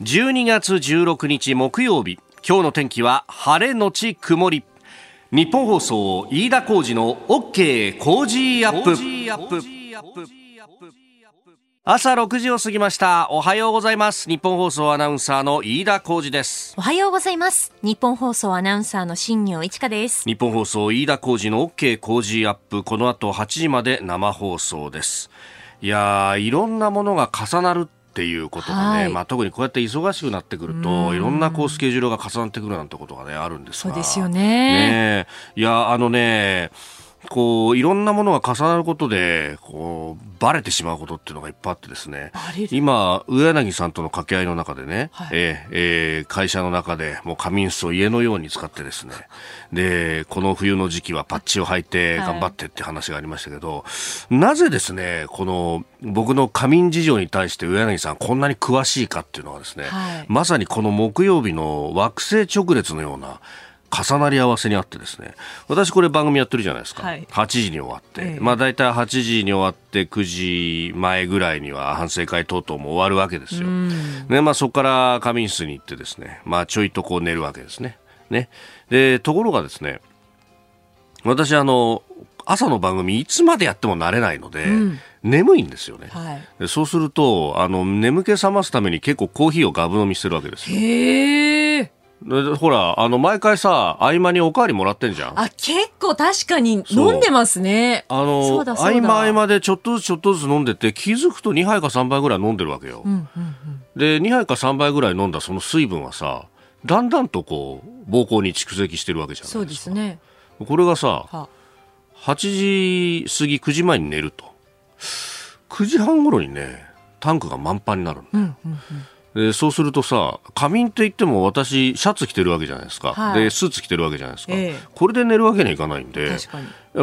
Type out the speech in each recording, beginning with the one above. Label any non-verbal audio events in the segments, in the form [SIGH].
12月16日木曜日。今日の天気は晴れのち曇り。日本放送飯田浩二の OK 工事アップ。朝6時を過ぎました。おはようございます。日本放送アナウンサーの飯田浩二です。おはようございます。日本放送アナウンサーの新業一華です。日本放送飯田浩二の OK 工事アップ。この後8時まで生放送です。いやいろんなものが重なるっていうことがね、はい、まあ、特にこうやって忙しくなってくるといろんなこうスケジュールが重なってくるなんてことが、ね、あるんですが。そうですよね。ねいやあのねこういろんなものが重なることでこうバレてしまうことっていうのがいっぱいあってですね。今上柳さんとの掛け合いの中でね、はい、えー、えー、会社の中でもう仮眠室を家のように使ってですね。でこの冬の時期はパッチを履いて頑張ってって話がありましたけど、はい、なぜですねこの僕の仮眠事情に対して上柳さんこんなに詳しいかっていうのはですね、はい、まさにこの木曜日の惑星直列のような重なり合わせにあってですね私これ番組やってるじゃないですか、はい、8時に終わって、ええ、まあ大体8時に終わって9時前ぐらいには反省会等々も終わるわけですよ、ねまあ、そこから仮眠室に行ってですね、まあ、ちょいとこう寝るわけですね。ね。でところがですね私あの朝の番組いつまでやっても慣れないので、うん、眠いんですよね、はい、そうするとあの眠気覚ますために結構コーヒーをガブ飲みしてるわけですよ。へえほら、あの、毎回さ、合間におかわりもらってんじゃん。あ、結構確かに飲んでますね。あの、合間合間でちょっとずつちょっとずつ飲んでて、気づくと2杯か3杯ぐらい飲んでるわけよ。うんうんうん、で、2杯か3杯ぐらい飲んだその水分はさ、だんだんとこう、膀胱に蓄積してるわけじゃないですか。そうですね。これがさ、は8時過ぎ9時前に寝ると。9時半頃にね、タンクが満帆になる、うんうんうんでそうするとさ仮眠って言っても私シャツ着てるわけじゃないですか、はい、でスーツ着てるわけじゃないですか、えー、これで寝るわけにはいかないんでやっ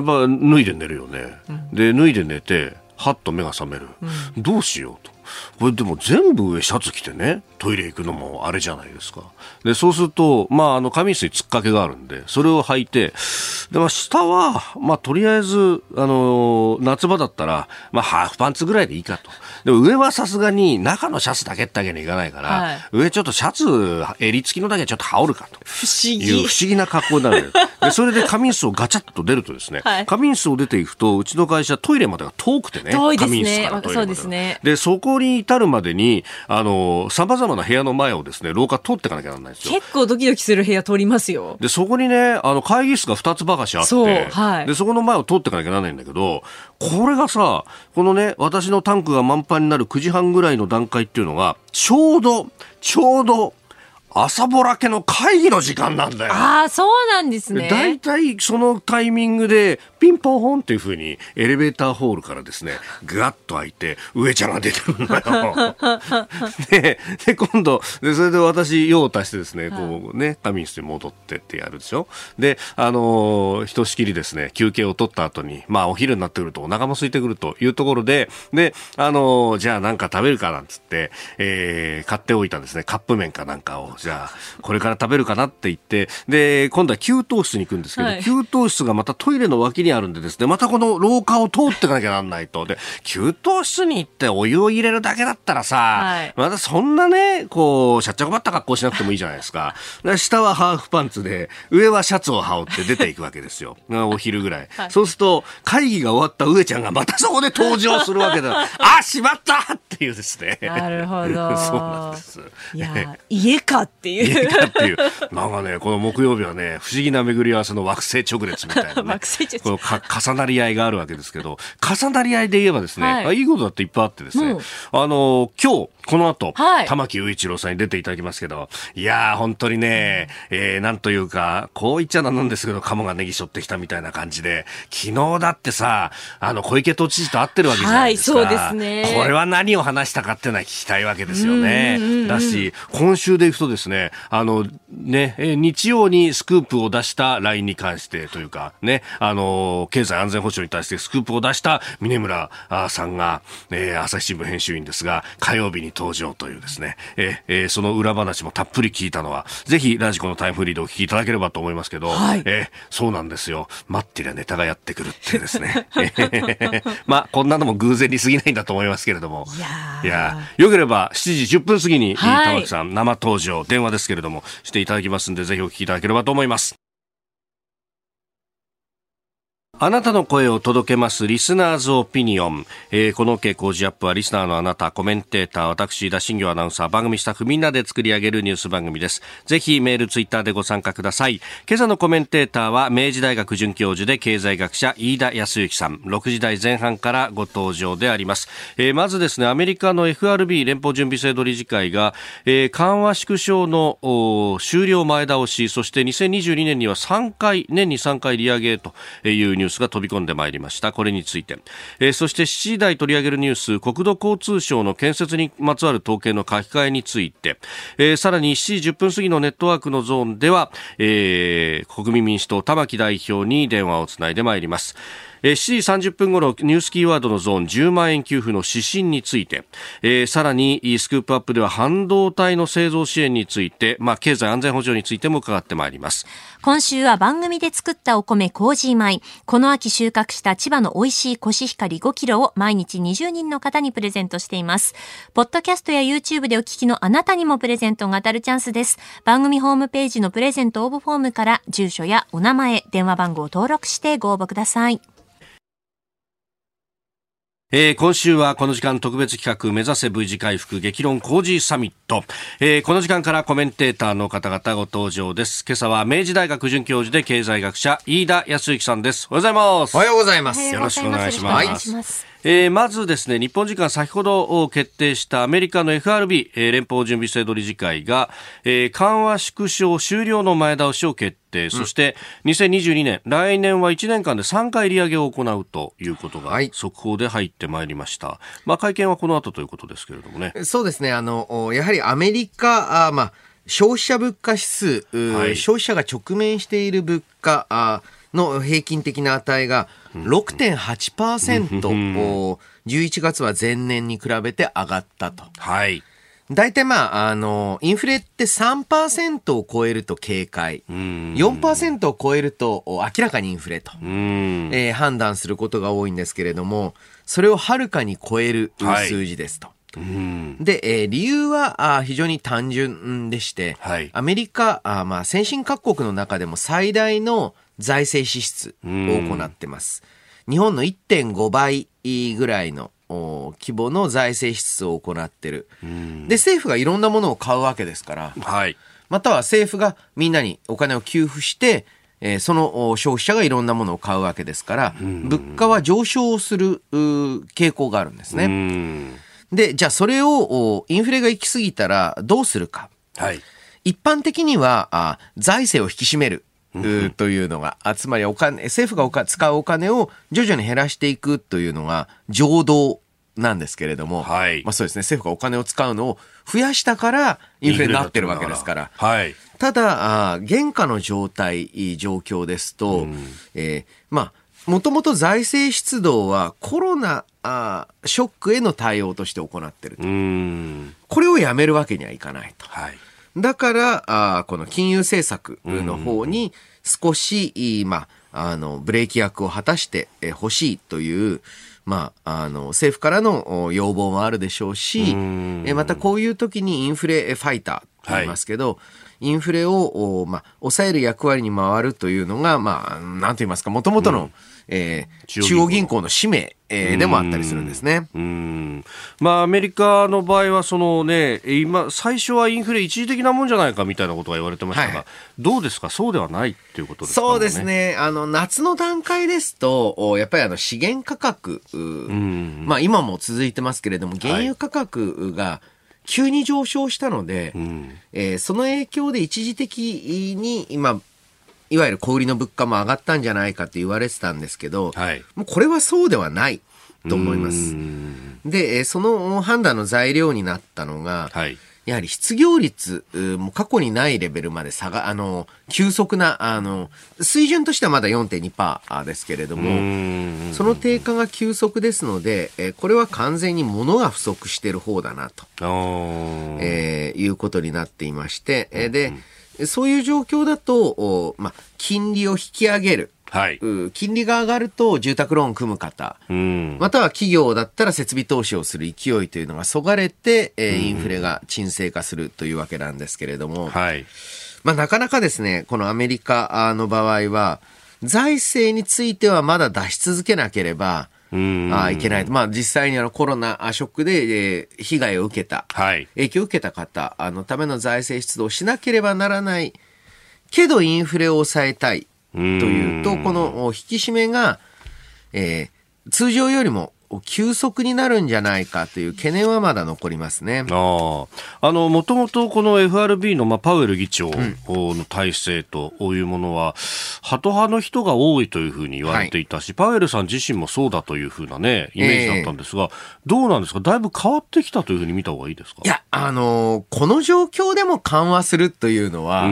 ぱ脱いで寝るよね、うん、で脱いで寝てはっと目が覚める、うん、どうしようとこれでも全部上シャツ着てねトイレ行くのもあれじゃないですか。でそうするとまああの仮眠室に突っかけがあるんでそれを履いてで、まあ、下はまあとりあえずあの夏場だったらまあハーフパンツぐらいでいいかと。でも上はさすがに中のシャツだけってわけにいかないから、はい、上ちょっとシャツ襟付きのだけちょっと羽織るかと。不思議。いう不思議な格好になる。でそれで仮眠室をガチャッと出るとですね、はい、仮眠室を出ていくとうちの会社トイレまでが遠くてね仮眠室からトイレまでそうですね。でそこに至るまでにあの様々な部屋の前をですね廊下通っていかなきゃならないんですよ結構ドキドキする部屋通りますよでそこにねあの会議室が2つばかしあってそ,、はい、でそこの前を通っていかなきゃならないんだけどこれがさこのね私のタンクが満帆になる9時半ぐらいの段階っていうのがちょうどちょうど朝ぼらけの会議の時間なんだよ。ああ、そうなんですね。大体そのタイミングで、ピンポンホンっていうふうに、エレベーターホールからですね、ガッと開いて、上ちゃんが出てるんだよ。[LAUGHS] で、で、今度、で、それで私、用を足してですね、こうね、仮眠室に戻ってってやるでしょ。で、あのー、ひとしきりですね、休憩を取った後に、まあ、お昼になってくるとお腹も空いてくるというところで、で、あのー、じゃあなんか食べるかなんつって、えー、買っておいたんですね、カップ麺かなんかを。じゃあ、これから食べるかなって言って、で、今度は給湯室に行くんですけど、はい、給湯室がまたトイレの脇にあるんでですね、またこの廊下を通っていかなきゃなんないと。で、給湯室に行ってお湯を入れるだけだったらさ、はい、またそんなね、こう、しゃっちゃこばった格好しなくてもいいじゃないですか。下はハーフパンツで、上はシャツを羽織って出ていくわけですよ。[LAUGHS] お昼ぐらい。はい、そうすると、会議が終わった上ちゃんがまたそこで登場するわけだ。[LAUGHS] あ、しまったっていうですね。なるほど。[LAUGHS] そうなんです。いや、家かっていう。家かっていう。なんかね、この木曜日はね、不思議な巡り合わせの惑星直列みたいな、ね、惑星直列。[LAUGHS] 重なり合いがあるわけですけど、重なり合いで言えばですね、はい、いいことだっていっぱいあってですね、うん、あの、今日、この後、はい、玉木雄一郎さんに出ていただきますけど、いやー、本当にね、えー、なんというか、こう言っちゃなんですけど、鴨がネギ背負ってきたみたいな感じで、昨日だってさ、あの、小池都知事と会ってるわけじゃないですか。はい、そうですね。これは何を話したかっていうのは聞きたいわけですよね。だし、今週でいくとですね、あの、ね、え日曜にスクープを出した LINE に関してというか、ね、あのの経済安全保障に対してスクープを出した峰村さんが、えー、朝日新聞編集員ですが、火曜日に登場というですね、えー、その裏話もたっぷり聞いたのは、ぜひラジコのタイムフリーでお聞きいただければと思いますけど、はい、えー、そうなんですよ。待ってりゃネタがやってくるってですね。[LAUGHS] まあ、こんなのも偶然に過ぎないんだと思いますけれども。いやよければ7時10分過ぎに、玉木さん生登場、電話ですけれども、していただきますんで、ぜひお聞きいただければと思います。あなたの声を届けますリスナーズオピニオン、えー、この傾向ジアップはリスナーのあなたコメンテーター私田新業アナウンサー番組スタッフみんなで作り上げるニュース番組です。ぜひメールツイッターでご参加ください。今朝のコメンテーターは明治大学准教授で経済学者飯田康之さん。6時台前半からご登場であります、えー、まずですねアメリカの FRB 連邦準備制度理事会が、えー、緩和縮小の終了前倒しそして2022年には3回年に3回利上げというニュースュースが飛び込んでまいりました。これについて、えー、そして7時台取り上げるニュース国土交通省の建設にまつわる統計の書き換えについて、えー、さらに7時10分過ぎのネットワークのゾーンでは、えー、国民民主党玉木代表に電話をつないでまいります。7時30分ごろニュースキーワードのゾーン10万円給付の指針について、えー、さらにスクープアップでは半導体の製造支援について、まあ、経済安全保障についても伺ってまいります。今週は番組で作ったお米コージー米。この秋収穫した千葉の美味しいコシヒカリ5キロを毎日20人の方にプレゼントしています。ポッドキャストや YouTube でお聞きのあなたにもプレゼントが当たるチャンスです。番組ホームページのプレゼント応募フォームから住所やお名前電話番号を登録してご応募ください。えー、今週はこの時間特別企画目指せ V 字回復激論工事サミット、えー、この時間からコメンテーターの方々ご登場です。今朝は明治大学准教授で経済学者飯田康之さんです。おはようございます。おはようございます。よろしくお願いしますえー、まずですね日本時間先ほど決定したアメリカの FRB、えー、連邦準備制度理事会が、えー、緩和縮小終了の前倒しを決定、そして2022年来年は1年間で3回利上げを行うということが速報で入ってまいりました、はい、まあ、会見はこの後ということですけれどもね。そうですね。あのやはりアメリカあ、まあ、消費者物価指数、はい、消費者が直面している物価あの平均的な値が6.8%、11月は前年に比べて上がったと。はい。大体まあ、あの、インフレって3%を超えると警戒、4%を超えると明らかにインフレと、えー、判断することが多いんですけれども、それをはるかに超える数字ですと。はいで、えー、理由はあ非常に単純でして、はい、アメリカあ、まあ、先進各国の中でも最大の財政支出を行ってます。日本の1.5倍ぐらいの規模の財政支出を行ってる。で、政府がいろんなものを買うわけですから、はい、または政府がみんなにお金を給付して、えー、その消費者がいろんなものを買うわけですから、物価は上昇する傾向があるんですね。で、じゃあそれをインフレが行き過ぎたらどうするか。はい、一般的にはあ財政を引き締める。というのが、つまりお金、政府が使うお金を徐々に減らしていくというのが常道なんですけれども、はい、まあそうですね、政府がお金を使うのを増やしたからインフレになってるわけですから。はい、ただあ、原価の状態、状況ですと、うん、えー、まあ、もともと財政出動はコロナあショックへの対応として行っていると。これをやめるわけにはいかないと。はい。だから、あこの金融政策の方に少し、まあ、あの、ブレーキ役を果たしてほしいという、まあ、あの、政府からの要望もあるでしょうし、えまたこういう時にインフレファイターと言いますけど、はい。インフレを、まあ、抑える役割に回るというのが、まあ、なんと言いますか、もともとの、うん、えー、中央銀行の。使命、えー、でもあったりするんですね。うん。まあ、アメリカの場合は、そのね、今、最初はインフレ一時的なもんじゃないかみたいなことが言われてましたが、はい、どうですか、そうではないっていうことですか、ね、そうですね。あの、夏の段階ですと、やっぱりあの、資源価格、まあ、今も続いてますけれども、原油価格が、はい急に上昇したので、うん、えー、その影響で一時的に今、いわゆる小売りの物価も上がったんじゃないかって言われてたんですけど、はい、もうこれはそうではないと思います。で、その判断の材料になったのが、はい、やはり失業率も過去にないレベルまで下が、あの、急速な、あの、水準としてはまだ4.2%ですけれども、その低下が急速ですので、えこれは完全に物が不足している方だなと、えー、いうことになっていまして、えで、そういう状況だと、まあ、金利を引き上げる。はい、金利が上がると住宅ローン組む方、うん、または企業だったら設備投資をする勢いというのがそがれて、えー、インフレが沈静化するというわけなんですけれども、はい、まあ、なかなかですね、このアメリカの場合は、財政についてはまだ出し続けなければ、あいけない。まあ実際にあのコロナショックで、えー、被害を受けた、はい、影響を受けた方、あのための財政出動をしなければならないけどインフレを抑えたい。というと、この引き締めが、えー、通常よりも急速になるんじゃないかという懸念はまだ残りますね。ああの、もともとこの FRB の、まあ、パウエル議長の体制というものは、ハト派の人が多いというふうに言われていたし、はい、パウエルさん自身もそうだというふうなね、イメージだったんですが、えー、どうなんですか？だいぶ変わってきたというふうに見た方がいいですか？いや、あのー、この状況でも緩和するというのは、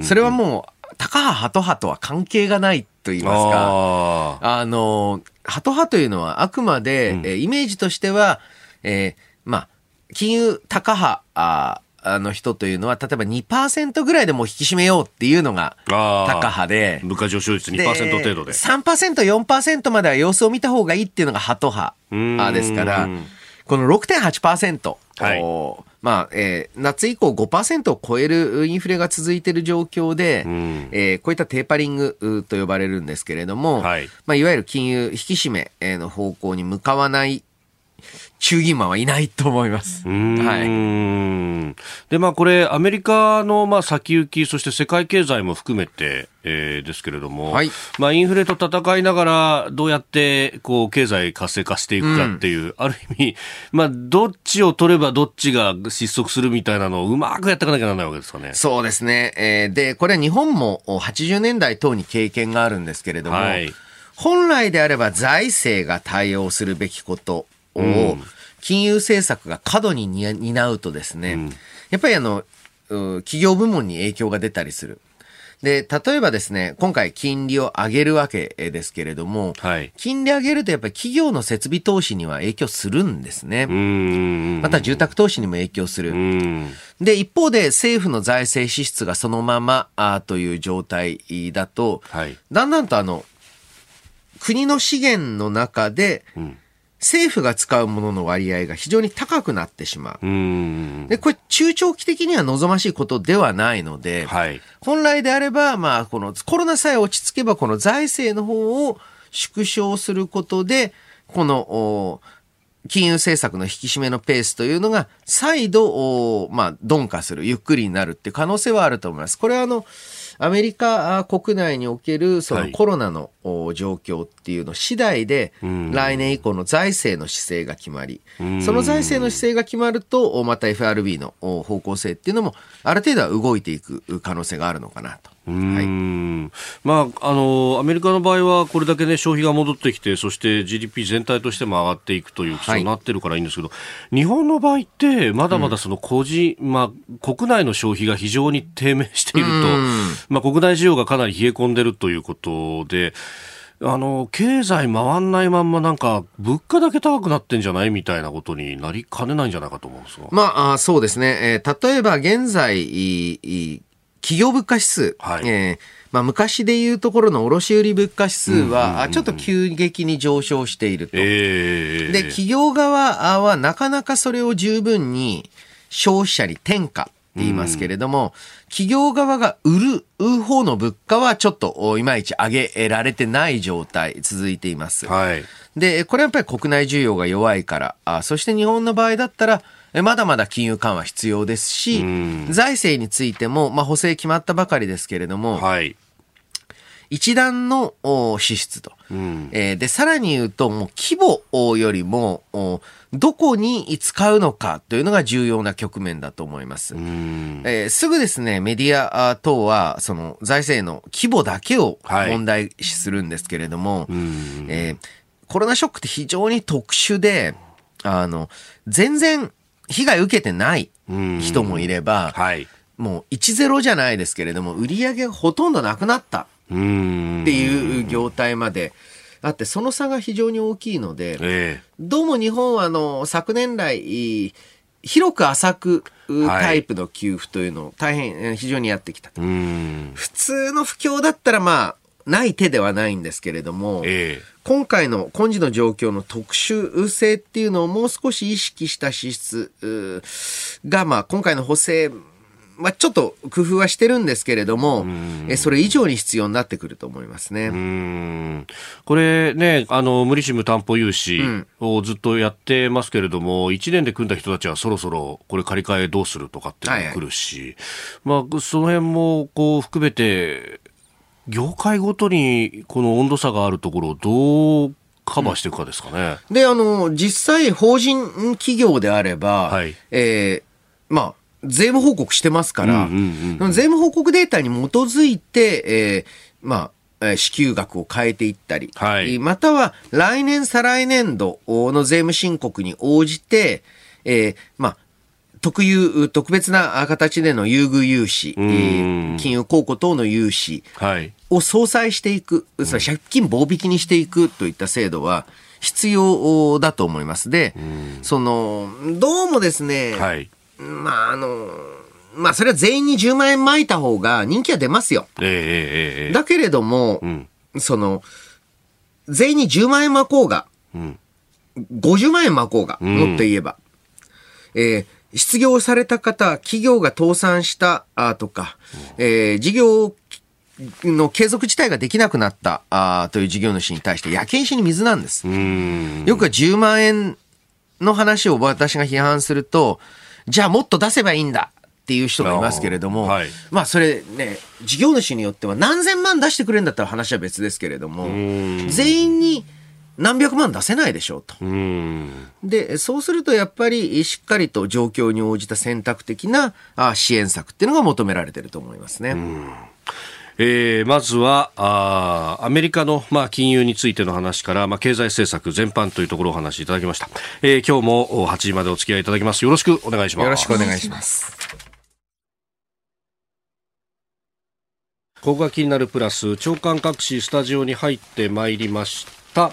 それはもう、高派ハト派とは関係がないと言いますか、あの、ハト派というのはあくまで、うん、イメージとしては、えー、まあ、金融高派、ああの人というのは、例えば2%ぐらいでも引き締めようっていうのが高派で。物価上昇率2%程度で。3%、4%までは様子を見た方がいいっていうのがハト派ですから、この6.8%、はい。まあ、えー、夏以降5%を超えるインフレが続いている状況で、うん、えー、こういったテーパリングと呼ばれるんですけれども、はい。まあ、いわゆる金融引き締めの方向に向かわない衆議院マンはいないと思います。はい。で、まあこれ、アメリカのまあ先行き、そして世界経済も含めて、えー、ですけれども、はい、まあインフレと戦いながら、どうやってこう経済活性化していくかっていう、うん、ある意味、まあどっちを取ればどっちが失速するみたいなのをうまくやっていかなきゃならないわけですかね。そうですね。えー、で、これは日本も80年代等に経験があるんですけれども、はい、本来であれば財政が対応するべきことを、金融政策が過度に担うとですね、やっぱりあの、企業部門に影響が出たりする。で、例えばですね、今回金利を上げるわけですけれども、はい、金利上げるとやっぱり企業の設備投資には影響するんですね。また住宅投資にも影響する。で、一方で政府の財政支出がそのままあという状態だと、はい、だんだんとあの、国の資源の中で、うん政府が使うものの割合が非常に高くなってしまう。で、これ中長期的には望ましいことではないので、はい、本来であれば、まあ、このコロナさえ落ち着けば、この財政の方を縮小することで、この、金融政策の引き締めのペースというのが再度、まあ、鈍化する、ゆっくりになるっていう可能性はあると思います。これはあの、アメリカ国内におけるそのコロナの状況っていうの次第で、来年以降の財政の姿勢が決まり、その財政の姿勢が決まると、また FRB の方向性っていうのも、ある程度は動いていく可能性があるのかなと。はい、まあ、あのアメリカの場合はこれだけ、ね、消費が戻ってきてそして GDP 全体としても上がっていくという基礎になってるからいいんですけど、はい、日本の場合ってまだまだその個人、うん、まあ、国内の消費が非常に低迷していると、まあ、国内需要がかなり冷え込んでるということで。あの、経済回んないまんまなんか、物価だけ高くなってんじゃないみたいなことになりかねないんじゃないかと思うんですが。まあ、そうですね。えー、例えば現在、企業物価指数、はい、えーまあ、昔でいうところの卸売物価指数は、ちょっと急激に上昇していると。えー、で、企業側はなかなかそれを十分に消費者に転嫁って言いますけれども、企業側が売る方の物価はちょっといまいち上げられてない状態続いています。はい、で、これはやっぱり国内需要が弱いから、あそして日本の場合だったら、まだまだ金融緩和必要ですし、財政についても、まあ、補正決まったばかりですけれども、はい、一段の支出と、うん、えー、で、さらに言うと、もう規模よりも、どこに使うのかというのが重要な局面だと思います。えー、すぐですね、メディア等は、その財政の規模だけを問題視するんですけれども、はい、えー、コロナショックって非常に特殊で、あの、全然被害受けてない人もいれば、はい、もう1-0じゃないですけれども、売り上げがほとんどなくなった。っていう業態まで、あって、その差が非常に大きいので、えー、どうも日本はあの昨年来、広く浅くタイプの給付というのを大変、非常にやってきたと。普通の不況だったらまあ、ない手ではないんですけれども、えー、今回の今時の状況の特殊性っていうのをもう少し意識した支出が、まあ、今回の補正まあ、ちょっと工夫はしてるんですけれども、えそれ以上に必要になってくると思いますね。これね、あの、無利子無担保融資をずっとやってますけれども、うん、1年で組んだ人たちはそろそろこれ借り換えどうするとかっていうのが来るし、はい。はい、まあ、その辺もこう含めて、業界ごとにこの温度差があるところをどうカバーしていくかですかね。うん、で、あの、実際法人企業であれば、はい、えー、まあ、税務報告してますから、税務報告データに基づいて、えー、まあ、支給額を変えていったり、はい、または来年再来年度の税務申告に応じて、えー、まあ、特有、特別な形での優遇融資、金融公庫等の融資を相殺していく、はい、借金棒引きにしていくといった制度は必要だと思います。で、その、どうもですね、はい。まあ、あの、まあ、それは全員に10万円巻いた方が人気は出ますよ。えー、だけれども、うん、その、全員に10万円巻こうが、うん、50万円巻こうが、もっと言えば、うん、えー、失業された方、企業が倒産したあとか、えー、事業の継続自体ができなくなったあという事業主に対して、焼け石に水なんです。よくは10万円の話を私が批判すると、じゃあもっと出せばいいんだっていう人がいますけれども、はい、まあそれね、事業主によっては何千万出してくれるんだったら話は別ですけれども、全員に何百万出せないでしょうと。で、そうするとやっぱりしっかりと状況に応じた選択的な支援策っていうのが求められてると思いますね。えー、まずはあアメリカの、まあ、金融についての話から、まあ、経済政策全般というところをお話しいただきました、えー、今日も8時までお付き合いいただきます。よろしくお願いします。よろしくお願いします。ここが気になるプラス長官各紙スタジオに入ってまいりましたった。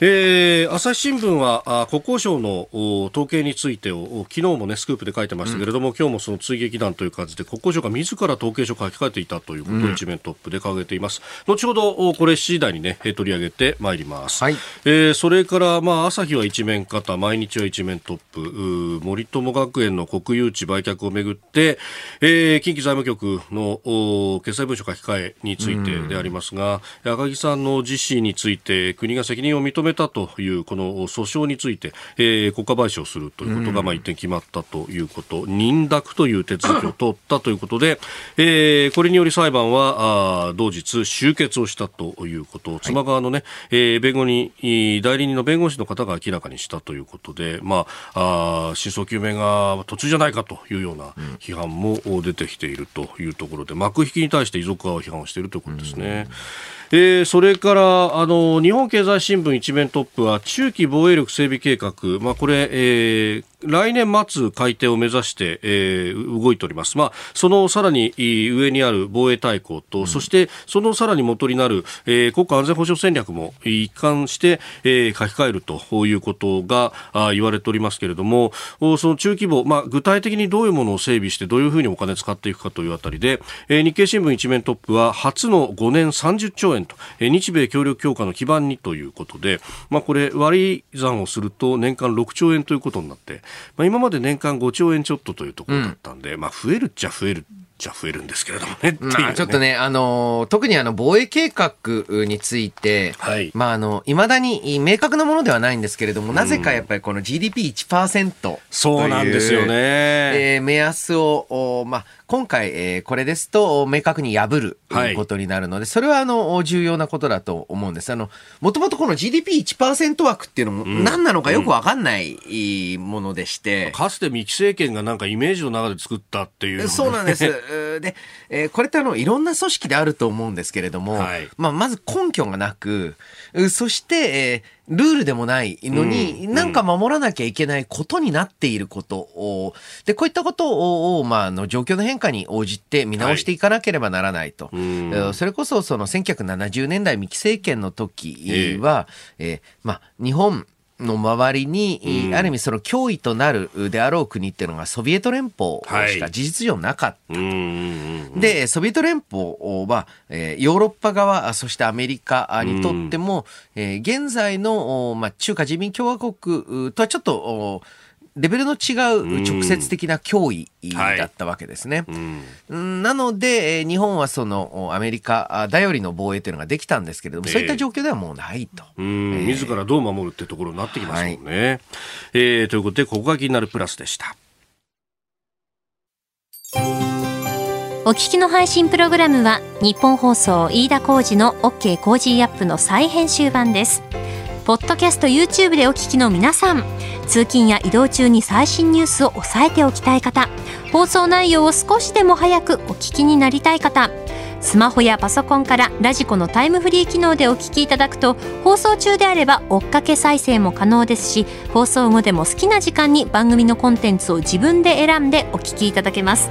えー、朝日新聞は国交省の統計についてを昨日もねスクープで書いてましたけれども、うん、今日もその追撃弾という感じで国交省が自ら統計書を書き換えていたということを一面トップで掲げています、うん、後ほどこれ7時台にね取り上げてまいります、はい、えー、それからまあ朝日は一面型毎日は一面トップ森友学園の国有地売却をめぐって、えー、近畿財務局の決裁文書書き換えについてでありますが、うん、赤木さんの実施について国が責任を認めめたというこの訴訟について、えー、国家賠償するということが、まあ、一点決まったということ、認諾という手続きを取ったということで、えー、これにより裁判はあ同日終結をしたということ。を、妻側のね、えー、弁護人、代理人の弁護士の方が明らかにしたということで、まあ、あ真相究明が途中じゃないかというような批判も出てきているというところで、幕引きに対して遺族側を批判をしているということですね。うんえー、それからあの日本経済新聞一面トップは中期防衛力整備計画、まあ、これ、えー、来年末改定を目指して、えー、動いております。まあ、そのさらに上にある防衛大綱と、うん、そしてそのさらに元になる、えー、国家安全保障戦略も一貫して、えー、書き換えるということがあ言われておりますけれども、その中規模、まあ、具体的にどういうものを整備して、どういうふうにお金使っていくかというあたりで、えー、日経新聞一面トップは、初の5年30兆円と、えー、日米協力強化の基盤にということで、まあ、これ割り算をすると年間6兆円ということになって、まあ、今まで年間5兆円ちょっとというところだったんで、うん、まあ、増えるっちゃ増えるじゃ増えるんですけれどもね。ねまあ、ちょっとね、あの、特にあの、防衛計画について、はい、まあ、あの、いまだに明確なものではないんですけれども、なぜかやっぱりこの GDP1% という、そうなんですよね。えー、目安を、まあ、今回、えー、これですと明確に破るということになるので、はい、それはあの重要なことだと思うんです。あの、もともとこの GDP1% 枠っていうのも何なのかよくわかんないものでして、うん、かつて三木政権がなんかイメージの中で作ったっていう、ね、そうなんです。[LAUGHS] で、えー、これってあの、いろんな組織であると思うんですけれども、はい、まあ、まず根拠がなく、そして、えールールでもないのに、うん、なんか守らなきゃいけないことになっていることを、で、こういったことを、まあ、あの、状況の変化に応じて見直していかなければならないと。はい、それこそ、その1970年代三木政権の時は、えー、えー、まあ、日本、の周りに、うん、ある意味その脅威となるであろう国っていうのがソビエト連邦しか事実上なかった。はい、で、ソビエト連邦は、えー、ヨーロッパ側、そしてアメリカにとっても、うん、えー、現在の、まあ、中華人民共和国とはちょっと、レベルの違う直接的な脅威だったわけですね。はい、なので、日本はそのアメリカ頼りの防衛というのができたんですけれども、そういった状況ではもうないと。えー、自らどう守るってところになってきますもんね。はい、えー、ということで、ここが気になるプラスでした。お聞きの配信プログラムは日本放送飯田浩二の OK コージーアップの再編集版です。ポッドキャスト YouTube でお聞きの皆さん。通勤や移動中に最新ニュースを押さえておきたい方放送内容を少しでも早くお聞きになりたい方スマホやパソコンから radiko のタイムフリー機能でお聞きいただくと放送中であれば追っかけ再生も可能ですし放送後でも好きな時間に番組のコンテンツを自分で選んでお聞きいただけます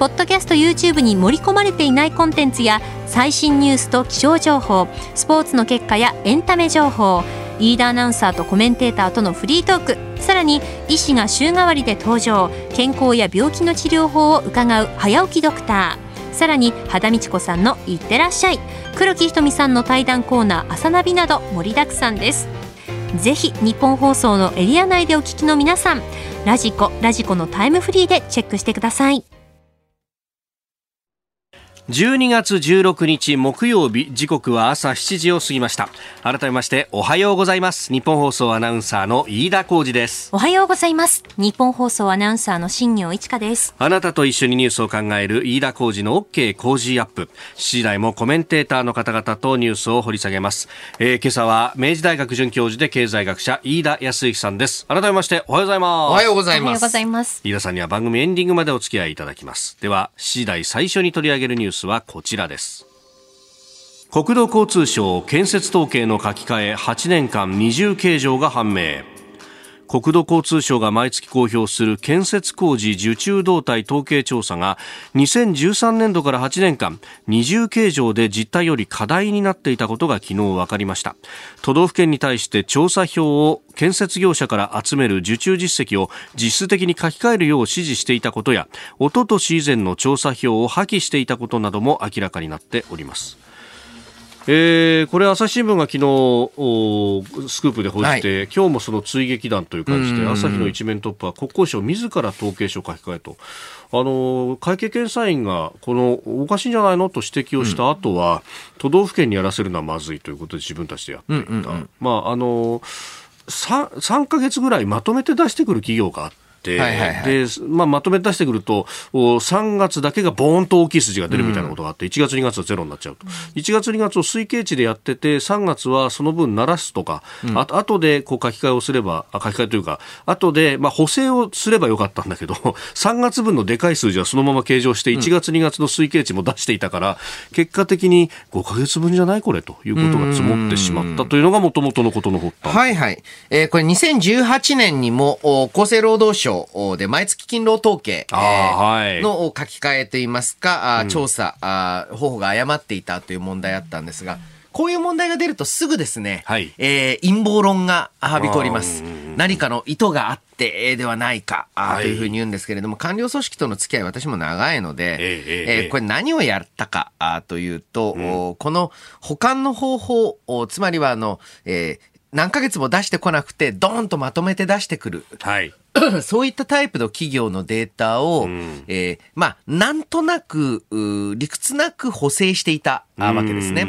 ポッドキャスト YouTube に盛り込まれていないコンテンツや最新ニュースと気象情報スポーツの結果やエンタメ情報リーダーアナウンサーとコメンテーターとのフリートークさらに医師が週替わりで登場健康や病気の治療法を伺う早起きドクターさらに肌道子さんの「いってらっしゃい」黒木ひとみさんの対談コーナー「朝ナビ」など盛りだくさんです。ぜひ日本放送のエリア内でお聞きの皆さんラジコラジコのタイムフリーでチェックしてください。12月16日木曜日時刻は朝7時を過ぎました。改めましておはようございます。日本放送アナウンサーの飯田浩二です。おはようございます。日本放送アナウンサーの新業一華です。あなたと一緒にニュースを考える飯田浩二の OK 工事アップ。7時台もコメンテーターの方々とニュースを掘り下げます、えー、今朝は明治大学准教授で経済学者飯田康之さんです。改めましておはようございます。おはようございます。飯田さんには番組エンディングまでお付き合いいただきます。では7時台最初に取り上げるニュースはこちらです。国土交通省建設統計の書き換え8年間二重計上が判明。国土交通省が毎月公表する建設工事受注動態統計調査が2013年度から8年間二重計上で実態より課題になっていたことが昨日分かりました。都道府県に対して調査票を建設業者から集める受注実績を実質的に書き換えるよう指示していたことやおととし以前の調査票を破棄していたことなども明らかになっております。えー、これ朝日新聞が昨日スクープで報じて、はい、今日もその追撃弾という感じで朝日の一面トップは国交省自ら統計書書き換えと。あの会計検査院がこのおかしいんじゃないのと指摘をした後は、うん、都道府県にやらせるのはまずいということで自分たちでやっていった、うんうんうん、まああの 3, 3か月ぐらいまとめて出してくる企業があって。はいはいはい、でまあ、まとめ出してくると3月だけがボーンと大きい数字が出るみたいなことがあって、うん、1月2月はゼロになっちゃうと、1月2月を推計値でやってて3月はその分鳴らすとか、うん、あ後でこう書き換えをすれば書き換えというか後でまあ補正をすればよかったんだけど [LAUGHS] 3月分のでかい数字はそのまま計上して1月2月の推計値も出していたから、結果的に5か月分じゃないこれということが積もってしまったというのがもともとのことの発端。はいはい。えー、これ2018年にも厚生労働省省で毎月勤労統計、の書き換えといいますか、調査、方法が誤っていたという問題あったんですが、こういう問題が出るとすぐですね、はい、えー、陰謀論がはびこります。何かの意図があってではないか、というふうに言うんですけれども、官僚組織との付き合い私も長いので、えー、えー、これ何をやったかというと、うん、この保管の方法、つまりはあの、えー、何ヶ月も出してこなくて、ドーンとまとめて出してくる。はい。[CLEARS THROAT] そういったタイプの企業のデータを、うん、えー、まあ、なんとなく、理屈なく補正していたわけですね。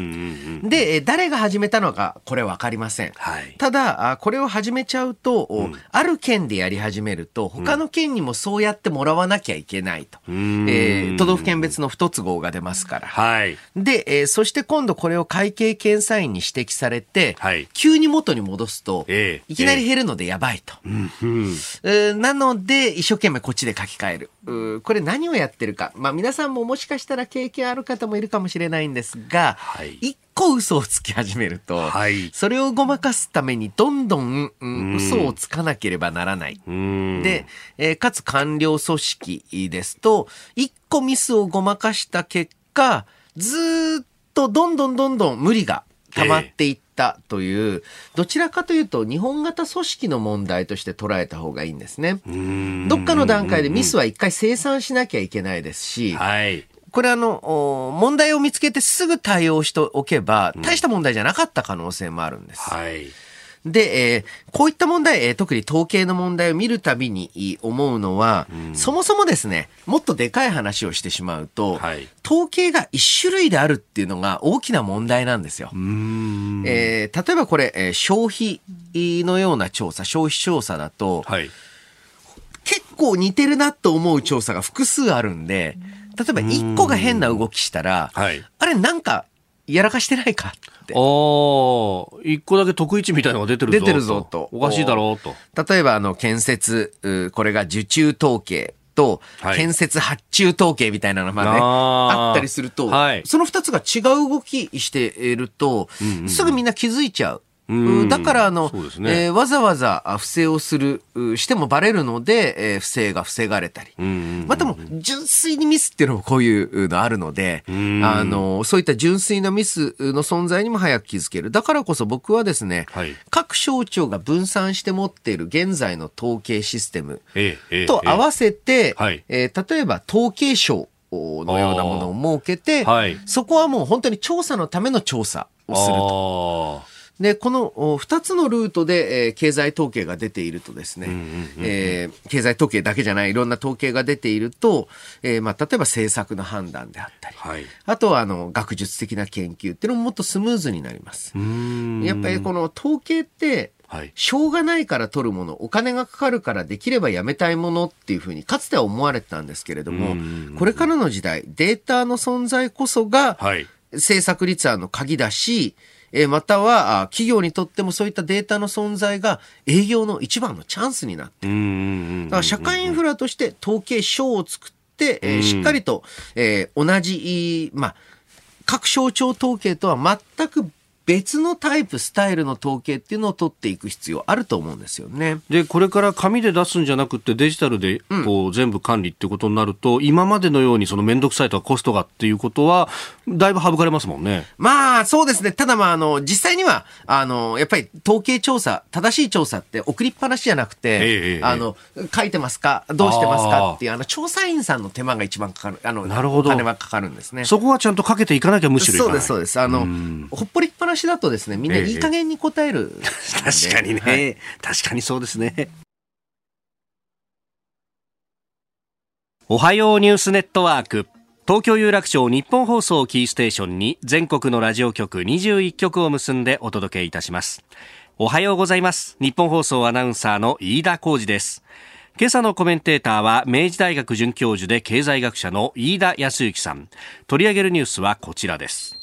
で、誰が始めたのか、これわかりません。はい、ただ、これを始めちゃうと、うん、ある県でやり始めると、他の県にもそうやってもらわなきゃいけないと。うん、えー、都道府県別の不都合が出ますから。はい、で、えー、そして今度これを会計検査院に指摘されて、はい、急に元に戻すと、えー、いきなり減るのでやばいと。えーなので、一生懸命こっちで書き換える。これ何をやってるか。まあ皆さんももしかしたら経験ある方もいるかもしれないんですが、はい、一個嘘をつき始めると、はい、それをごまかすためにどんどん、うん、嘘をつかなければならない。で、えー、かつ官僚組織ですと、一個ミスをごまかした結果、ずっとどんどんどんどん無理が溜まっていったという、どちらかというと日本型組織の問題として捉えた方がいいんですね。どっかの段階でミスは一回清算しなきゃいけないですし、はい、これあの、問題を見つけてすぐ対応しておけば、大した問題じゃなかった可能性もあるんです。はいで、えー、こういった問題、えー、特に統計の問題を見るたびに思うのは、うん、そもそもですね、もっとでかい話をしてしまうと、はい、統計が一種類であるっていうのが大きな問題なんですよ。えー、例えばこれ、えー、消費のような調査、消費調査だと、はい、結構似てるなと思う調査が複数あるんで、例えば1個が変な動きしたら、はい、あれなんかやらかしてないかって。ああ、一個だけ特一みたいなのが出てるぞ。出てるぞと。おかしいだろうと。例えば、あの、建設、これが受注統計。と、建設発注統計みたいなのがね、あったりすると、はい、その二つが違う動きしていると、すぐみんな気づいちゃう。だからあの、ね。えー、わざわざ不正をする、してもバレるので、えー、不正が防がれたり。またも、純粋にミスっていうのもこういうのあるので、あの、そういった純粋なミスの存在にも早く気づける。だからこそ僕はですね、はい、各省庁が分散して持っている現在の統計システムと合わせて、ええー、例えば統計省のようなものを設けて、はい、そこはもう本当に調査のための調査をすると。で、この2つのルートで、えー、経済統計が出ているとですね、え経済統計だけじゃないいろんな統計が出ていると、えー、まあ、例えば政策の判断であったり、はい、あとはあの学術的な研究っていうのももっとスムーズになります。やっぱりこの統計って、はい、しょうがないから取るもの、お金がかかるからできればやめたいものっていうふうにかつては思われてたんですけれども、これからの時代、データの存在こそが、政策立案の鍵だし、えまたは企業にとってもそういったデータの存在が営業の一番のチャンスになっている。だから社会インフラとして統計書を作って、えー、しっかりと、えー、同じ、まあ、各省庁統計とは全く別のタイプ、スタイルの統計っていうのを取っていく必要あると思うんですよね。で、これから紙で出すんじゃなくてデジタルでこう、全部管理ってことになると、今までのようにその面倒くさいとかコストがっていうことは、だいぶ省かれますもんね。まあ、そうですね。ただまあ、あの、実際には、あの、やっぱり統計調査、正しい調査って送りっぱなしじゃなくて、ええ、あの、書いてますか？どうしてますか？っていう、あの、調査員さんの手間が一番かかる、あの、なるほど。金はかかるんですね。そこはちゃんとかけていかなきゃむしろそうです、そうです。あの、ほっぽりっぱなしだとですね、みんないい加減に答える、[LAUGHS] 確かにね、はい、確かにそうですね。おはようニュースネットワーク。東京有楽町日本放送キーステーションに全国のラジオ局21局を結んでお届けいたします。おはようございます。日本放送アナウンサーの飯田浩二です。今朝のコメンテーターは明治大学准教授で経済学者の飯田康之さん。取り上げるニュースはこちらです。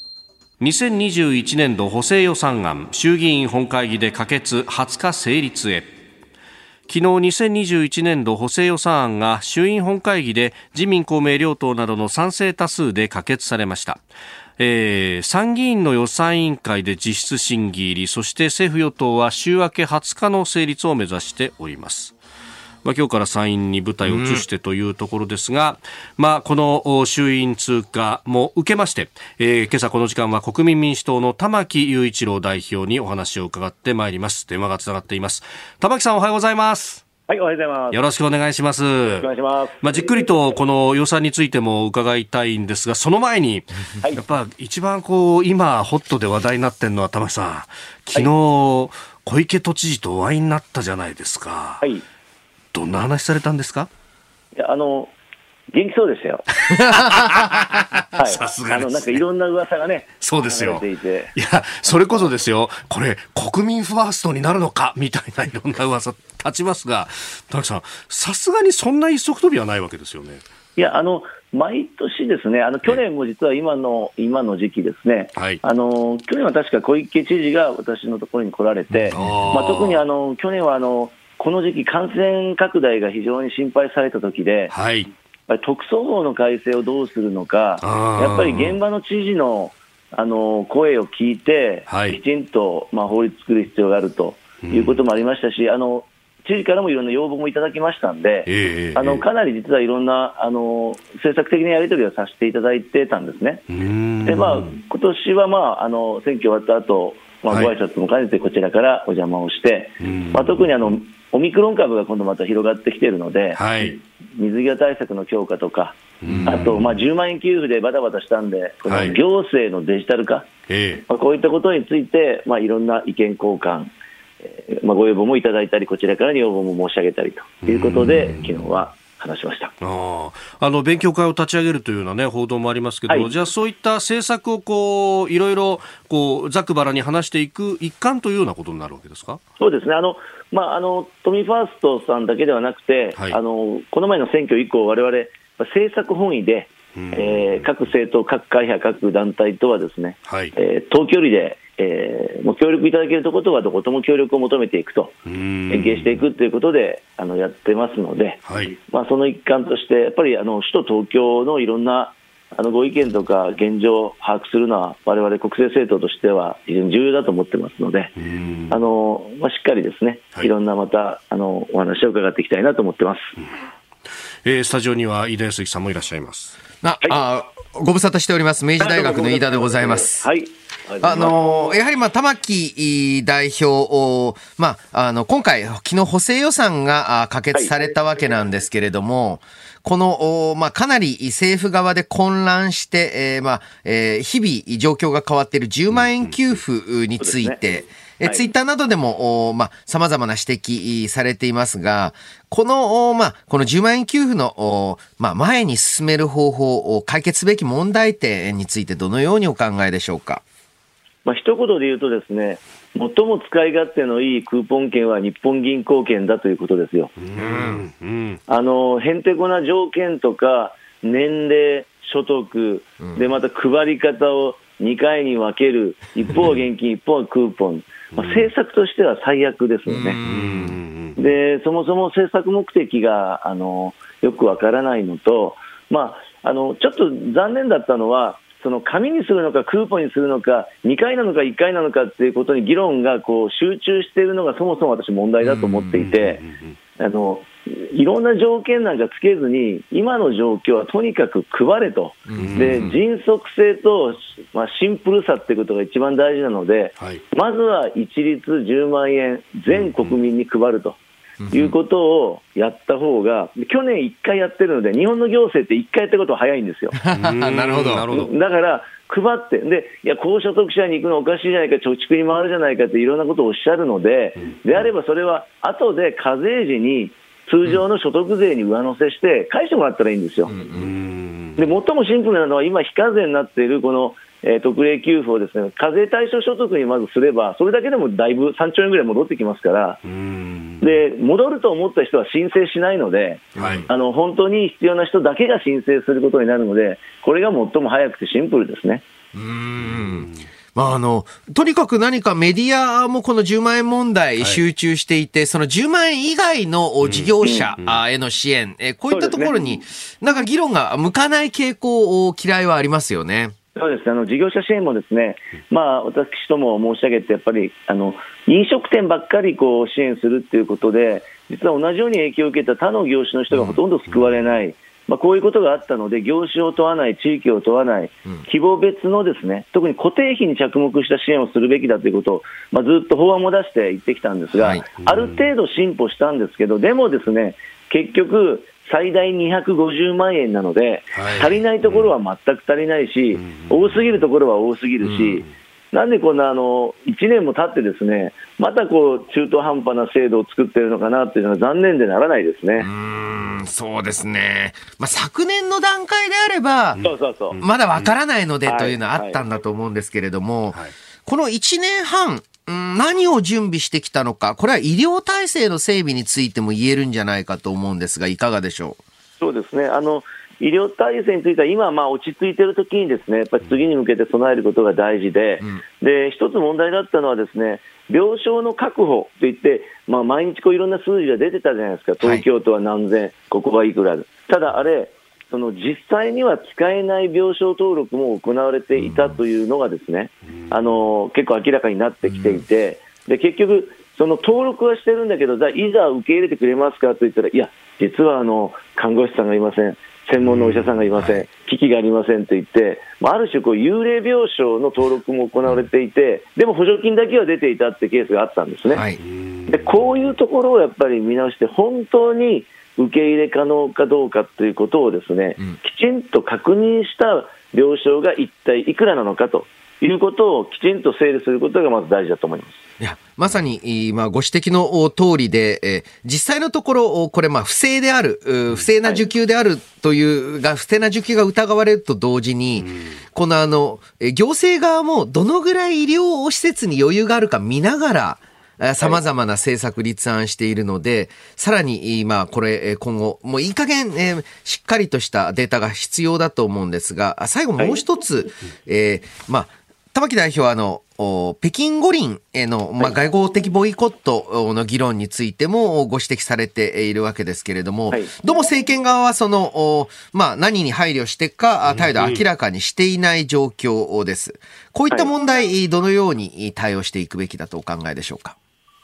2021年度補正予算案衆議院本会議で可決20日成立へ。昨日2021年度補正予算案が衆院本会議で自民公明両党などの賛成多数で可決されました。えー、参議院の予算委員会で実質審議入りそして政府与党は週明け20日の成立を目指しております。まあ、今日から参院に舞台を移してというところですが、うん、まあ、この衆院通過も受けまして、えー、今朝この時間は国民民主党の玉木雄一郎代表にお話を伺ってまいります。電話がつながっています。玉木さんおはようございます。はい、おはようございます。よろしくお願いします。お願いします。まあ、じっくりとこの予算についても伺いたいんですが、その前に、はい、やっぱ一番こう、今、ホットで話題になってるのは、玉木さん、昨日、はい、小池都知事とお会いになったじゃないですか。はい。どんな話されたんですか？いやあの元気そうでしたよ。[LAUGHS] はい、さすがです、ね、あのなんかいろんな噂がね、そうですよ。いや、それこそですよ、これ、国民ファーストになるのか？みたいないろんな噂立ちますが、田中さん、さすがにそんな一足飛びはないわけですよね。いや、あの、毎年ですね、あの去年も実は今の今の時期ですね、はい、あの去年は確か小池知事が私のところに来られて、まあ、特にあの去年はあのこの時期、感染拡大が非常に心配された時で、はい、特措法の改正をどうするのか、やっぱり現場の知事のあの声を聞いて、はい、きちんと、まあ、法律作る必要があるということもありましたし、うん、あの知事からもいろんな要望もいただきましたんで、えー、あのかなり実はいろんなあの政策的なやり取りをさせていただいてたんですね。でまあ今年はまああの選挙終わった後まあご挨拶も兼ねてこちらからお邪魔をして、はい、まあ特にあのオミクロン株が今度また広がってきているので、はい、水際対策の強化とか、あと、まあ、10万円給付でバタバタしたんで、この行政のデジタル化、はい、まあ、こういったことについて、まあ、いろんな意見交換、えー、まあ、ご要望もいただいたり、こちらから要望も申し上げたりということで、昨日は話しました。ああの勉強会を立ち上げるというような、ね、報道もありますけど、はい、じゃあ、そういった政策をこういろいろこうざくばらに話していく一環というようなことになるわけですか？そうですね。あの、まあ、あの都民ファーストさんだけではなくて、はい、あのこの前の選挙以降、われわれ政策本位で、えー、各政党、各会派、各団体とはですね、はい、えー、遠距離で、えー、もう協力いただけるところとはどことも協力を求めていくと、連携していくということであのやってますので、はい、まあ、その一環として、やっぱりあの首都東京のいろんなあのご意見とか現状を把握するのは、われわれ国政政党としては非常に重要だと思ってますので、あのまあ、しっかりですね、はい、いろんなまたあのお話を伺っていきたいなと思ってます。えー、スタジオには飯田康之さんもいらっしゃいます。あ、はい、あご無沙汰しております。明治大学の飯田でございます。はい。あのやはりまあ玉木代表、まあ、あの今回、昨日補正予算が可決されたわけなんですけれども、はいこの、まあ、かなり政府側で混乱して、えー、まあ、えー、日々状況が変わっている10万円給付について、うんね、ツイッターなどでも、まあ、様々な指摘されていますが、この、まあ、この10万円給付の、まあ、前に進める方法、解決すべき問題点についてどのようにお考えでしょうか？まあ一言で言うとですね、最も使い勝手のいいクーポン券は日本銀行券だということですよ。うんうん、あのへんてこな条件とか年齢、所得、でまた配り方を2回に分ける、一方は現金、一方はクーポン、まあ、政策としては最悪ですよね。でそもそも政策目的があのよくわからないのと、まあ、あのちょっと残念だったのは、その紙にするのかクーポンにするのか2回なのか1回なのかっていうことに議論がこう集中しているのがそもそも私問題だと思っていてあのいろんな条件なんかつけずに今の状況はとにかく配れと。で迅速性と、まあ、シンプルさっていうことが一番大事なので、はい、まずは一律10万円全国民に配ると。いうことをやった方が、去年1回やってるので、日本の行政って1回やったことは早いんですよ。[LAUGHS] なるほど。だから、配って、で、いや、高所得者に行くのおかしいじゃないか、貯蓄に回るじゃないかっていろんなことをおっしゃるので、であればそれは後で課税時に通常の所得税に上乗せして返してもらったらいいんですよ。で、最もシンプルなのは今非課税になっているこのえー、特例給付をですね課税対象所得にまずすれば、それだけでもだいぶ3兆円ぐらい戻ってきますから、で戻ると思った人は申請しないので、はい、あの本当に必要な人だけが申請することになるので、これが最も早くてシンプルですね。うんまあ、あの、とにかく何かメディアもこの10万円問題集中していて、はい、その10万円以外の事業者への支援、えこういったところに、なんか議論が向かない傾向、嫌いはありますよね。そうですあの事業者支援もですね、まあ、私ども申し上げて、やっぱりあの飲食店ばっかりこう支援するっていうことで、実は同じように影響を受けた他の業種の人がほとんど救われない。まあ、こういうことがあったので、業種を問わない、地域を問わない、規模別のですね特に固定費に着目した支援をするべきだということを、まあ、ずっと法案も出して言ってきたんですが、ある程度進歩したんですけど、でもですね結局、最大250万円なので、はい、足りないところは全く足りないし、うん、多すぎるところは多すぎるし、うん、なんでこんなあの1年も経って、ですねまたこう中途半端な制度を作ってるのかなっていうのは残念でならないですね。うんそうですね、まあ、昨年の段階であれば、そうそうそう。まだわからないのでというのはあったんだと思うんですけれども、はい。はい、この1年半、何を準備してきたのか、これは医療体制の整備についても言えるんじゃないかと思うんですが、いかがでしょう？そうですね。あの医療体制については今、まあ、落ち着いているときにですねやっぱり次に向けて備えることが大事で、うん、で一つ問題だったのはですね病床の確保といって、まあ、毎日こういろんな数字が出てたじゃないですか、東京都は何千、はい、ここはいくらただあれ、その実際には使えない病床登録も行われていたというのがですね、あの結構明らかになってきていて、で結局、その登録はしてるんだけど、じゃいざ受け入れてくれますかと言ったら、いや、実はあの看護師さんがいません、専門のお医者さんがいません、機器がありませんと言って、ある種こう、幽霊病床の登録も行われていて、でも補助金だけは出ていたってケースがあったんですね。はい、でこういうところをやっぱり見直して、本当に受け入れ可能かどうかということをですね、うん、きちんと確認した病床が一体いくらなのかということをきちんと整理することがまず大事だと思います。いや、まさに、まあ、ご指摘の通りで、え実際のところ、これ、まあ、不正である、不正な受給であるという、はい、が、不正な受給が疑われると同時に、うん、このあの、行政側もどのぐらい医療施設に余裕があるか見ながら、様々な政策立案しているので、さらに、まあ、これ、今後、もういい加減、えー、しっかりとしたデータが必要だと思うんですが、最後もう一つ、はい、えー、まあ、玉木代表は、あの、北京五輪への、まあ、外交的ボイコットの議論についてもご指摘されているわけですけれども、はい、どうも政権側はその、まあ、何に配慮してか態度を明らかにしていない状況です。こういった問題、どのように対応していくべきだとお考えでしょうか？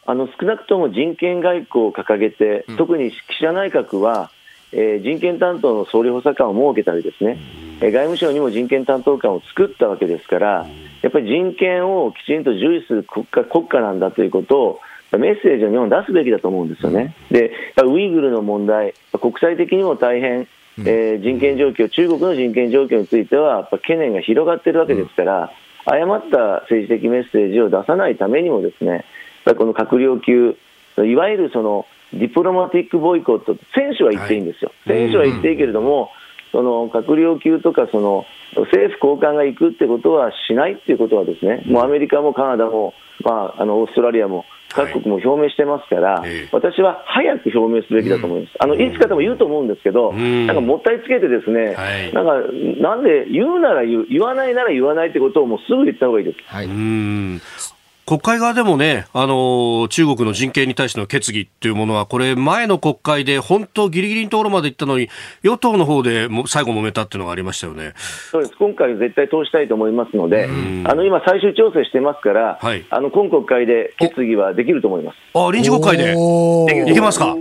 あの少なくとも人権外交を掲げて、特に岸田内閣は、えー、人権担当の総理補佐官を設けたりですね、えー、外務省にも人権担当官を作ったわけですから、やっぱり人権をきちんと重視する国家国家なんだということを、メッセージを日本出すべきだと思うんですよね。で、ウイグルの問題、国際的にも大変、えー、人権状況、中国の人権状況については、やっぱ懸念が広がっているわけですから、誤った政治的メッセージを出さないためにもですね、この閣僚級、いわゆるそのディプロマティックボイコット、選手は言っていいんですよ、はい、選手は言っていいけれども、その閣僚級とかその政府高官が行くってことはしないっていうことは、ですねもうアメリカもカナダも、まあ、あのオーストラリアも各国も表明してますから、はい、私は早く表明すべきだと思います、あのいつかでも言うと思うんですけど、なんかもったいつけて、ですね、はい、なんかなんで言うなら言う、言わないなら言わないってことをもうすぐ言った方がいいです。はい国会側でもね、あの、中国の人権に対しての決議っていうものは、これ、前の国会で本当ギリギリのところまで行ったのに、与党の方でも最後揉めたっていうのがありましたよね。そうです。今回絶対通したいと思いますので、あの、今最終調整してますから、はい、あの、今国会で決議はできると思います。あ、臨時国会でいけますか？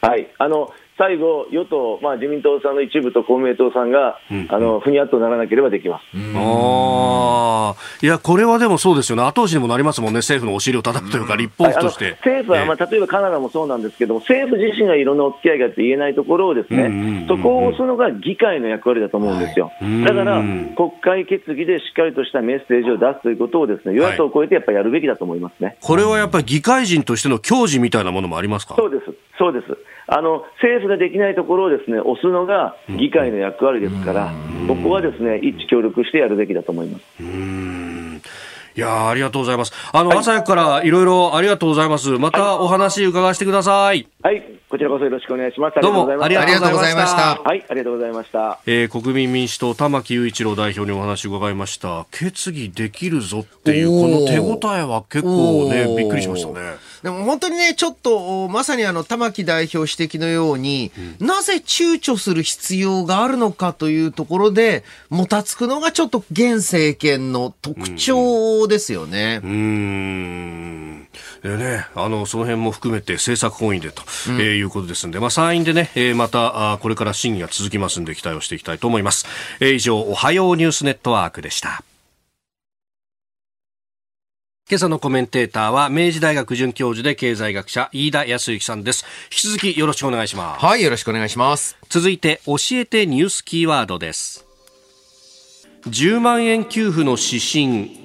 はい。あの、最後、与党、まあ、自民党さんの一部と公明党さんが、うん、あのふにゃっとならなければできます、あいや、これはでもそうですよね、後押しにもなりますもんね、政府のお尻を叩くというか、立法府として、はい、政府は、まあ、例えばカナダもそうなんですけども、政府自身がいろんなお付き合いがあって言えないところを、ですね、そこを押すのが議会の役割だと思うんですよ、はい、だから国会決議でしっかりとしたメッセージを出すということを、ですね与野党を超えてやっぱりやるべきだと思いますね、これはやっぱり議会人としての矜持みたいなものもありますか？そうです、そうです。あの政府ができないところをですね押すのが議会の役割ですから、ここはですね一致協力してやるべきだと思います。いやありがとうございます。あの、はい、朝早くからいろいろありがとうございます。またお話伺わせてください。はい、こちらこそよろしくお願いします。どうもありがとうございました。はい、ありがとうございました。えー、国民民主党玉木雄一郎代表にお話を伺いました。決議できるぞっていうこの手応えは結構ねびっくりしましたね。でも本当にね、ちょっと、まさにあの、玉木代表指摘のように、うん、なぜ躊躇する必要があるのかというところで、もたつくのがちょっと現政権の特徴ですよね。うん。うんでね、あの、その辺も含めて政策本位でと、うん、えー、いうことですんで、まあ、参院でね、えー、また、あこれから審議が続きますんで、期待をしていきたいと思います。えー、以上、おはようニュースネットワークでした。今朝のコメンテーターは明治大学准教授で経済学者飯田康之さんです。引き続きよろしくお願いします。はい、よろしくお願いします。続いて教えてニュースキーワードです。10万円給付の指針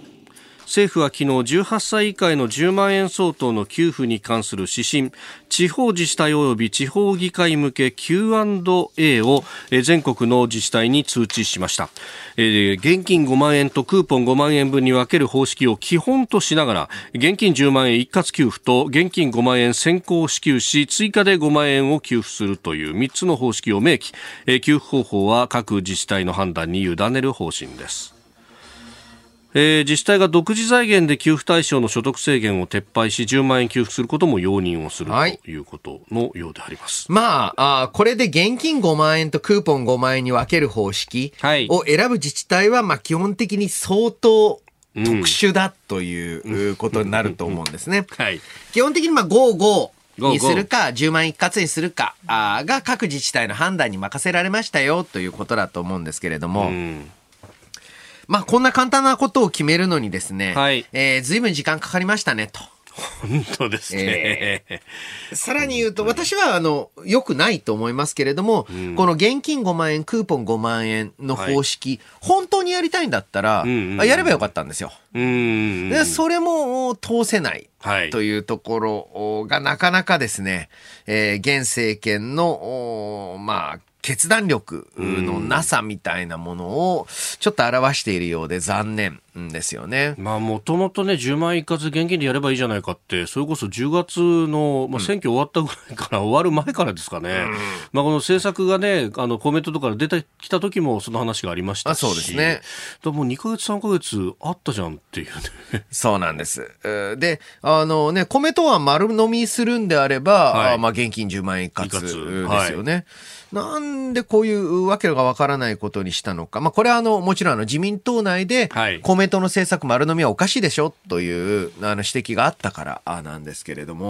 政府は昨日18歳以下への10万円相当の給付に関する指針地方自治体及び地方議会向け Q&A を全国の自治体に通知しました、え現金5万円とクーポン5万円分に分ける方式を基本としながら現金10万円一括給付と現金5万円先行支給し追加で5万円を給付するという3つの方式を明記、給付方法は各自治体の判断に委ねる方針です。えー、自治体が独自財源で給付対象の所得制限を撤廃し10万円給付することも容認をする、はい、ということのようであります。まああこれで現金5万円とクーポン5万円に分ける方式を選ぶ自治体は、まあ、基本的に相当特殊だということになると思うんですね。[LAUGHS] はい、基本的にまあ55にするか、10万一括にするかが各自治体の判断に任せられましたよということだと思うんですけれども、まあこんな簡単なことを決めるのにですね、はい、えー、ずいぶん時間かかりましたねと。本当ですね、えー、さらに言うと、私は、あの、良くないと思いますけれども、うん、この現金5万円、クーポン5万円の方式、はい、本当にやりたいんだったら、うんうん、やればよかったんですよ。うんでそれも通せない。というところがなかなかですね、えー、現政権の、まあ、決断力のなさみたいなものをちょっと表しているようで残念ですよね。まあもともとね、10万一括現金でやればいいじゃないかって、それこそ10月の、まあ、選挙終わったぐらいから、うん、終わる前からですかね。うん、まあこの政策がね、あのコメントとか出てきた時もその話がありましたし。そうですね。もう2か月3か月あったじゃんっていうね。そうなんです。で、あのね、米とは丸飲みするんであれば、はい、まあ現金10万円一括ですよね。はいなんでこういうわけがわからないことにしたのか。まあ、これはあの、もちろんあの自民党内で、公明党の政策丸飲みはおかしいでしょというあの指摘があったからなんですけれども、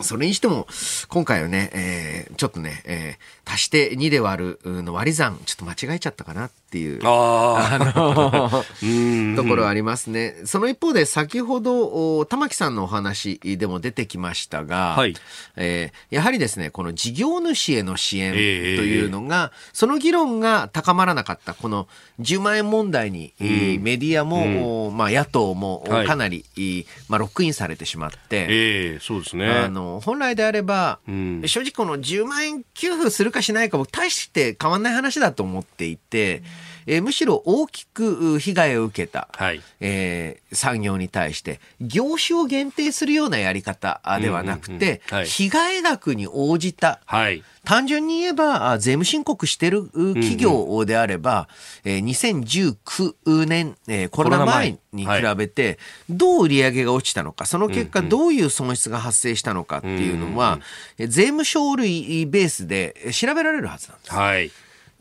それにしても、今回はね、えー、ちょっとね、えー、足して2で割るの割り算、ちょっと間違えちゃったかなっていう、あの [LAUGHS] ところありますね。その一方で、先ほど、玉木さんのお話でも出てきましたが、はい、えー、やはりですね、この事業主への支援というのが、えー、その議論が高まらなかった、この10万円問題に、うん、メディアも、うん、まあ、野党もかなり、はい、まあ、ロックインされてしまって、えー、そうですね。あの、本来であれば、うん、正直この10万円給付するかしないかも大して変わんない話だと思っていて、えー、むしろ大きく被害を受けた、はい、えー、産業に対して、業種を限定するようなやり方ではなくて、被害額に応じた、はい。単純に言えば、税務申告してる企業であれば、うんうん、えー、2019年、えー、コロナ前に比べて、どう売り上げが落ちたのか、その結果どういう損失が発生したのかっていうのは、うんうん、税務書類ベースで調べられるはずなんです。はい。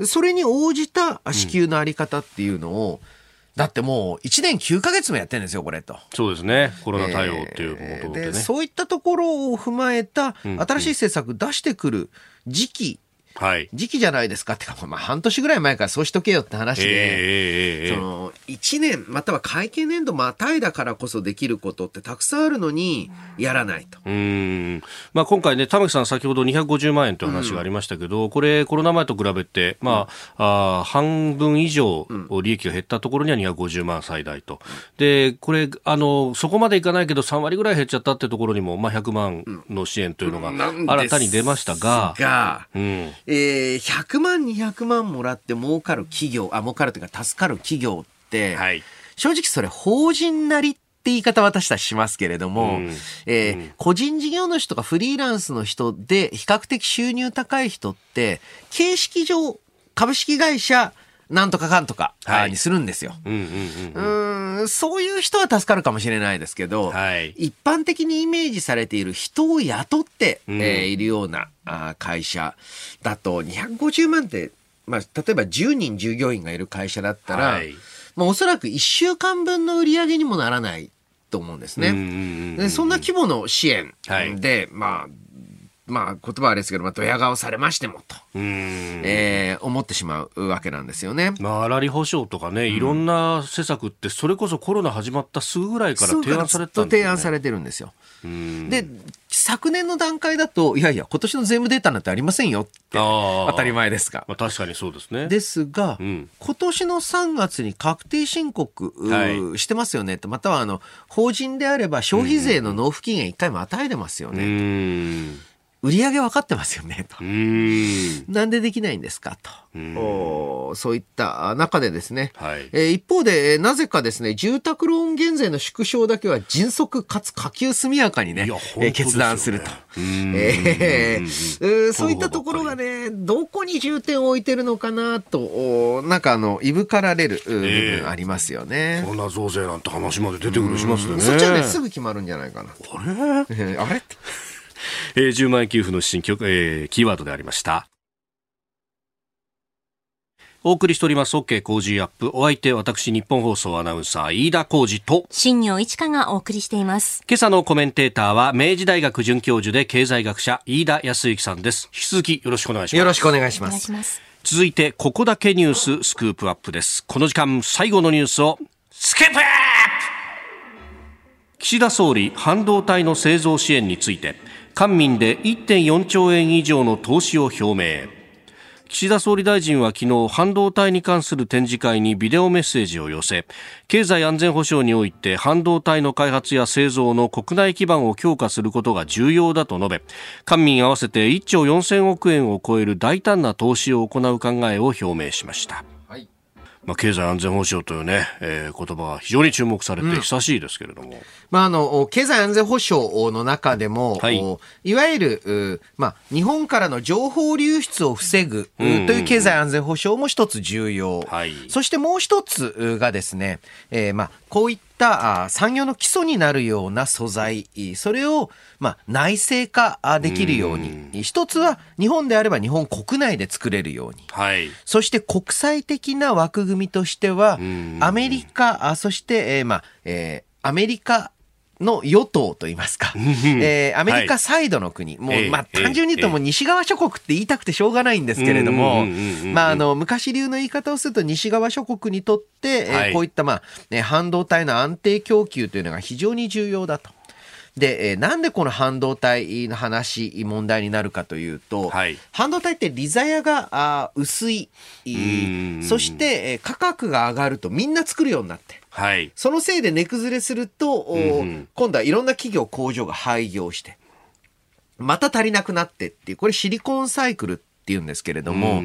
それに応じた支給のあり方っていうのを、うんだってもう1年9か月もやってるんですよ、これと。そうですね。コロナ対応っていうことで、ねえー、でそういったところを踏まえた新しい政策出してくる時期はい、時期じゃないですか。ってか、まあ、半年ぐらい前からそうしとけよって話で、えー、その1年または会計年度またいだからこそできることってたくさんあるのにやらないと。うん。まあ、今回ね、玉木さん、先ほど250万円という話がありましたけど、うん、これ、コロナ前と比べて、まあ、うん、あ半分以上利益が減ったところには250万最大と。で、これあの、そこまでいかないけど、3割ぐらい減っちゃったってところにも、まあ、100万の支援というのが新たに出ましたが、がうんえー、100万、200万もらって儲かる企業、あ、儲かるというか助かる企業って、はい、正直それ法人なりって言い方私たちしますけれども、うん、えーうん、個人事業主とかフリーランスの人で比較的収入高い人って、形式上株式会社なんとかかんとかにするんですよ。うんそういう人は助かるかもしれないですけど、はい、一般的にイメージされている人を雇って、うん、えー、いるようなあ会社だと250万って、まあ、例えば10人従業員がいる会社だったら、はい、まあ、おそらく1週間分の売り上げにもならないと思うんですね。でそんな規模の支援で、はい、まあまあ言葉はあれですけど、まあ、ドヤ顔されましてもと、えー、思ってしまうわけなんですよね。まあ、粗利保証とかね、いろんな施策って、それこそコロナ始まったすぐぐらいから提案されてたんですよ、ね、提案されてるんですよ。で、昨年の段階だと、いやいや、今年の税務データなんてありませんよって、当たり前ですが。まあ、確かにそうですね。ですが、うん、今年の3月に確定申告、はい、してますよねって、またはあの法人であれば消費税の納付期限1回も与えてますよね。売り上げ分かってますよね、と。なんでできないんですか、と。おそういった中でですね、はい、えー、一方で、なぜかですね、住宅ローン減税の縮小だけは迅速かつ可及速やかにね、えー、決断すると。[LAUGHS] えー、そういったところがね、どこに重点を置いてるのかなと、なんかあの、いぶかられる部分ありますよね。コロナ増税なんて話まで出てくるしますね。そっちはね、すぐ決まるんじゃないかな。あれ、えー、あれ？えー、10万円給付の新曲、えー、キーワードでありました。お送りしております OK 工事アップ。お相手、私、日本放送アナウンサー、飯田浩二と、新業一華がお送りしています。今朝のコメンテーターは、明治大学准教授で経済学者、飯田康之さんです。引き続きよろしくお願いします。よろしくお願いします。ます続いて、ここだけニューススクープアップです。この時間、最後のニュースを、スクープアップ岸田総理、半導体の製造支援について、官民で1.4兆円以上の投資を表明。岸田総理大臣は昨日半導体に関する展示会にビデオメッセージを寄せ経済安全保障において半導体の開発や製造の国内基盤を強化することが重要だと述べ官民合わせて1兆4000億円を超える大胆な投資を行う考えを表明しました。まあ、経済安全保障というね、えー、言葉が非常に注目されて久しいですけれども。うん、まあ、あの、経済安全保障の中でも、はい、いわゆる、まあ、日本からの情報流出を防ぐという経済安全保障も一つ重要。はい、そしてもう一つがですね、えー、まあ、こういった産業の基礎になるような素材、それを、まあ、内製化できるように、一つは日本であれば日本国内で作れるように、はい、そして国際的な枠組みとしては、アメリカ、そして、えー、まあ、えー、アメリカの与党といいますか、えー、アメリカサイドの国、はい、もう、まあ、単純に言うともう西側諸国って言いたくてしょうがないんですけれども、まあ、あの、昔流の言い方をすると西側諸国にとって、はい、えー、こういった、まあ、ね、半導体の安定供給というのが非常に重要だと。で、えー、なんでこの半導体の話、問題になるかというと、はい、半導体って利ザヤがあ薄い、そして、えー、価格が上がるとみんな作るようになって、はい、そのせいで値崩れすると、うん、今度はいろんな企業、工場が廃業して、また足りなくなってっていう、これシリコンサイクルっていうんですけれども、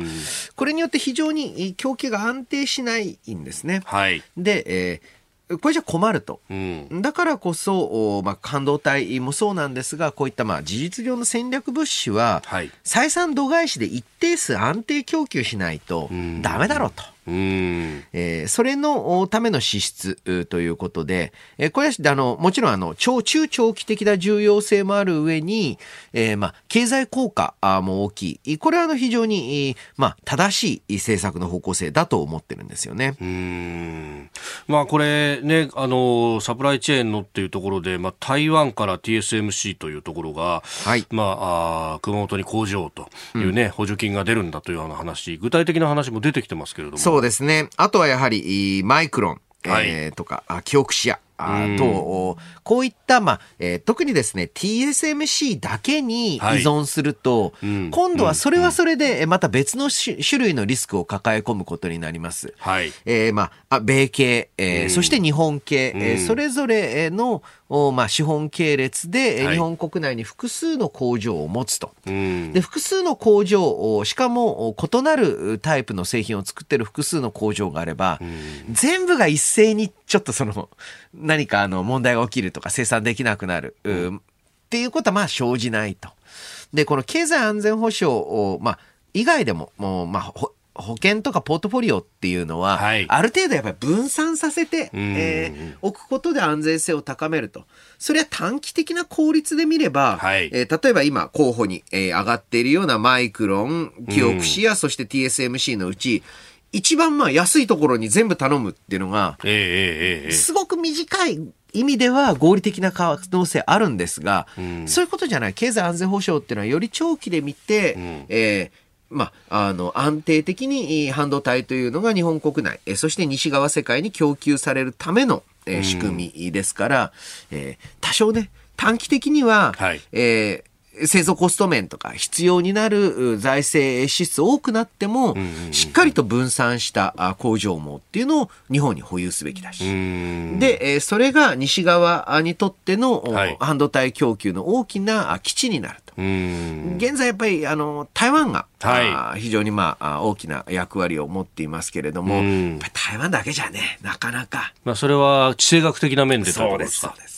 これによって非常に供給が安定しないんですね。はい、で、えーこれじゃ困ると、うん、だからこそ、まあ、半導体もそうなんですがこういったまあ事実上の戦略物資は、はい、採算度外視で一定数安定供給しないとダメだろうと。うんえー、それのための支出ということで、えー、これはあのもちろんあの超中長期的な重要性もある上に、えーまあ、経済効果も大きいこれはあの非常に、まあ、正しい政策の方向性だと思ってるんですよね。うんまあ、これねあのサプライチェーンのっていうところで、まあ、台湾から TSMC というところが、はいまあ、あ熊本に工場というね、うん、補助金が出るんだというような話具体的な話も出てきてますけれども。そうですね。あとはやはり、マイクロン、はい、えー、とか、キオクシア。あと、こういった、まあ、えー、特にですね、TSMC だけに依存すると、はい、今度はそれはそれで、また別の種類のリスクを抱え込むことになります。はい。えー、まあ、米系、えー、そして日本系、えー、それぞれの、まあ、資本系列で、日本国内に複数の工場を持つと。で複数の工場しかも異なるタイプの製品を作ってる複数の工場があれば、全部が一斉にちょっとその [LAUGHS] 何かあの問題が起きるとか生産できなくなる、うん、っていうことはまあ生じないと。でこの経済安全保障を、まあ、以外でももう、まあ、保険とかポートフォリオっていうのは、はい、ある程度やっぱり分散させて、えー、置くことで安全性を高めると。それは短期的な効率で見れば、はい、えー、例えば今候補に、えー、上がっているようなマイクロン、キオクシア、そして TSMC のうち、一番まあ安いところに全部頼むっていうのが、すごく短い意味では合理的な可能性あるんですが、うん、そういうことじゃない。経済安全保障っていうのはより長期で見て、うん、えーまあ、あの、安定的に半導体というのが日本国内、えそして西側世界に供給されるための、え仕組みですから、えー、多少ね、短期的には、はい、えー製造コスト面とか必要になる財政支出多くなっても、しっかりと分散した工場網っていうのを日本に保有すべきだし。で、それが西側にとっての半導体供給の大きな基地になると。現在やっぱりあの台湾が、はい、非常にまあ大きな役割を持っていますけれども、台湾だけじゃね、なかなか。まあそれは地政学的な面でそうです、そうです。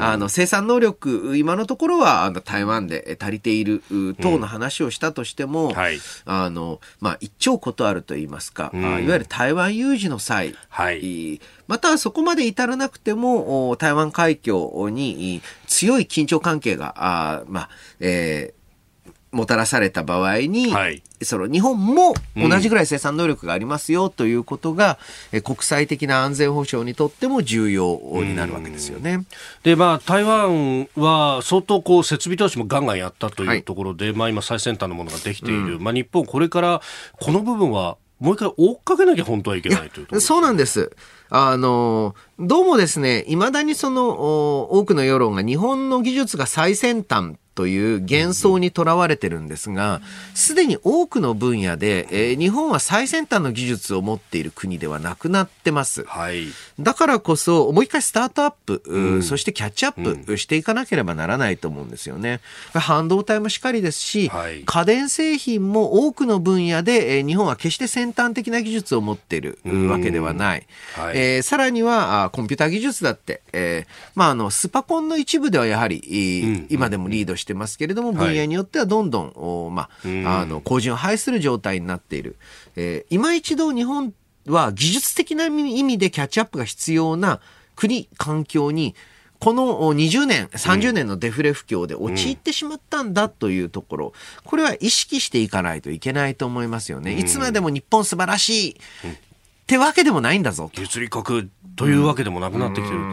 あの生産能力、今のところはあの台湾で足りている等の話をしたとしても、うんはい、あのまあ、一長ことあるといいますか、うん、いわゆる台湾有事の際、はい、またはそこまで至らなくても、台湾海峡に強い緊張関係が、あまあえーもたらされた場合に、はい、その日本も同じぐらい生産能力がありますよということが、うん、国際的な安全保障にとっても重要になるわけですよね。で、まあ、台湾は相当こう設備投資もガンガンやったというところで、はい、まあ今最先端のものができている。うん、まあ日本これからこの部分はもう一回追っかけなきゃ本当はいけないというそうなんです。あの、どうもですね、いまだにその、多くの世論が日本の技術が最先端という幻想にとらわれてるんですが、すでに多くの分野で、えー、日本は最先端の技術を持っている国ではなくなってます。はい、だからこそ、もう一回スタートアップ、うん、そしてキャッチアップしていかなければならないと思うんですよね。半導体もしっかりですし、はい、家電製品も多くの分野で、えー、日本は決して先端的な技術を持っているわけではない。はい、えー、さらにはあ、コンピューター技術だって、えー、まあ、あの、スパコンの一部ではやはり、今でもリードしてますけれども、分野によってはどんどん、おまあ、あの、後陣を排する状態になっている。えー、今一度日本は技術的な意味でキャッチアップが必要な国、環境に、この20年、30年のデフレ不況で陥ってしまったんだというところ、これは意識していかないといけないと思いますよね。いつまでも日本素晴らしい。ってわけでもないんだぞ。物理国というわけでもなくなってきている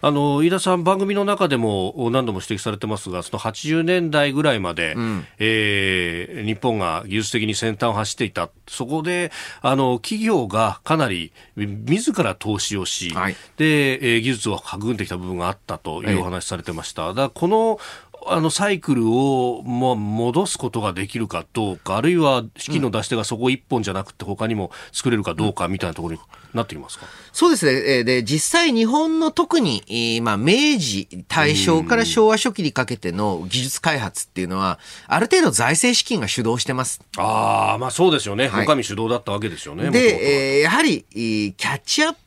と。あの、飯田さん、番組の中でも何度も指摘されてますが、その80年代ぐらいまで、うん、えー、日本が技術的に先端を走っていた。そこで、あの、企業がかなり自ら投資をし、はい、で、えー、技術を育んできた部分があったというお話されてました。だこのあのサイクルをも戻すことができるかどうか、あるいは資金の出し手がそこ一本じゃなくて、他にも作れるかどうかみたいなところになってきますか？そうですね。で、実際日本の特に、まあ、明治、大正から昭和初期にかけての技術開発っていうのは、ある程度財政資金が主導してます。ああ、まあそうですよね。はい、主導だったわけですよね。で、えー、やはり、キャッチアップ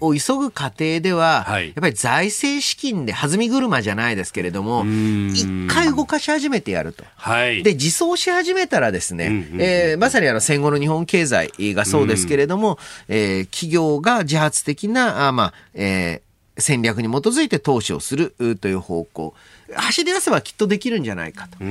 を急ぐ過程では、うんはい、やっぱり財政資金で弾み車じゃないですけれども、一回動かし始めてやると。はい、で、自走し始めたらですね、えー、まさにあの戦後の日本経済がそうですけれども、えー、企業が自発的な、あまあ、えー、戦略に基づいて投資をするという方向。走り出せばきっとできるんじゃないかと。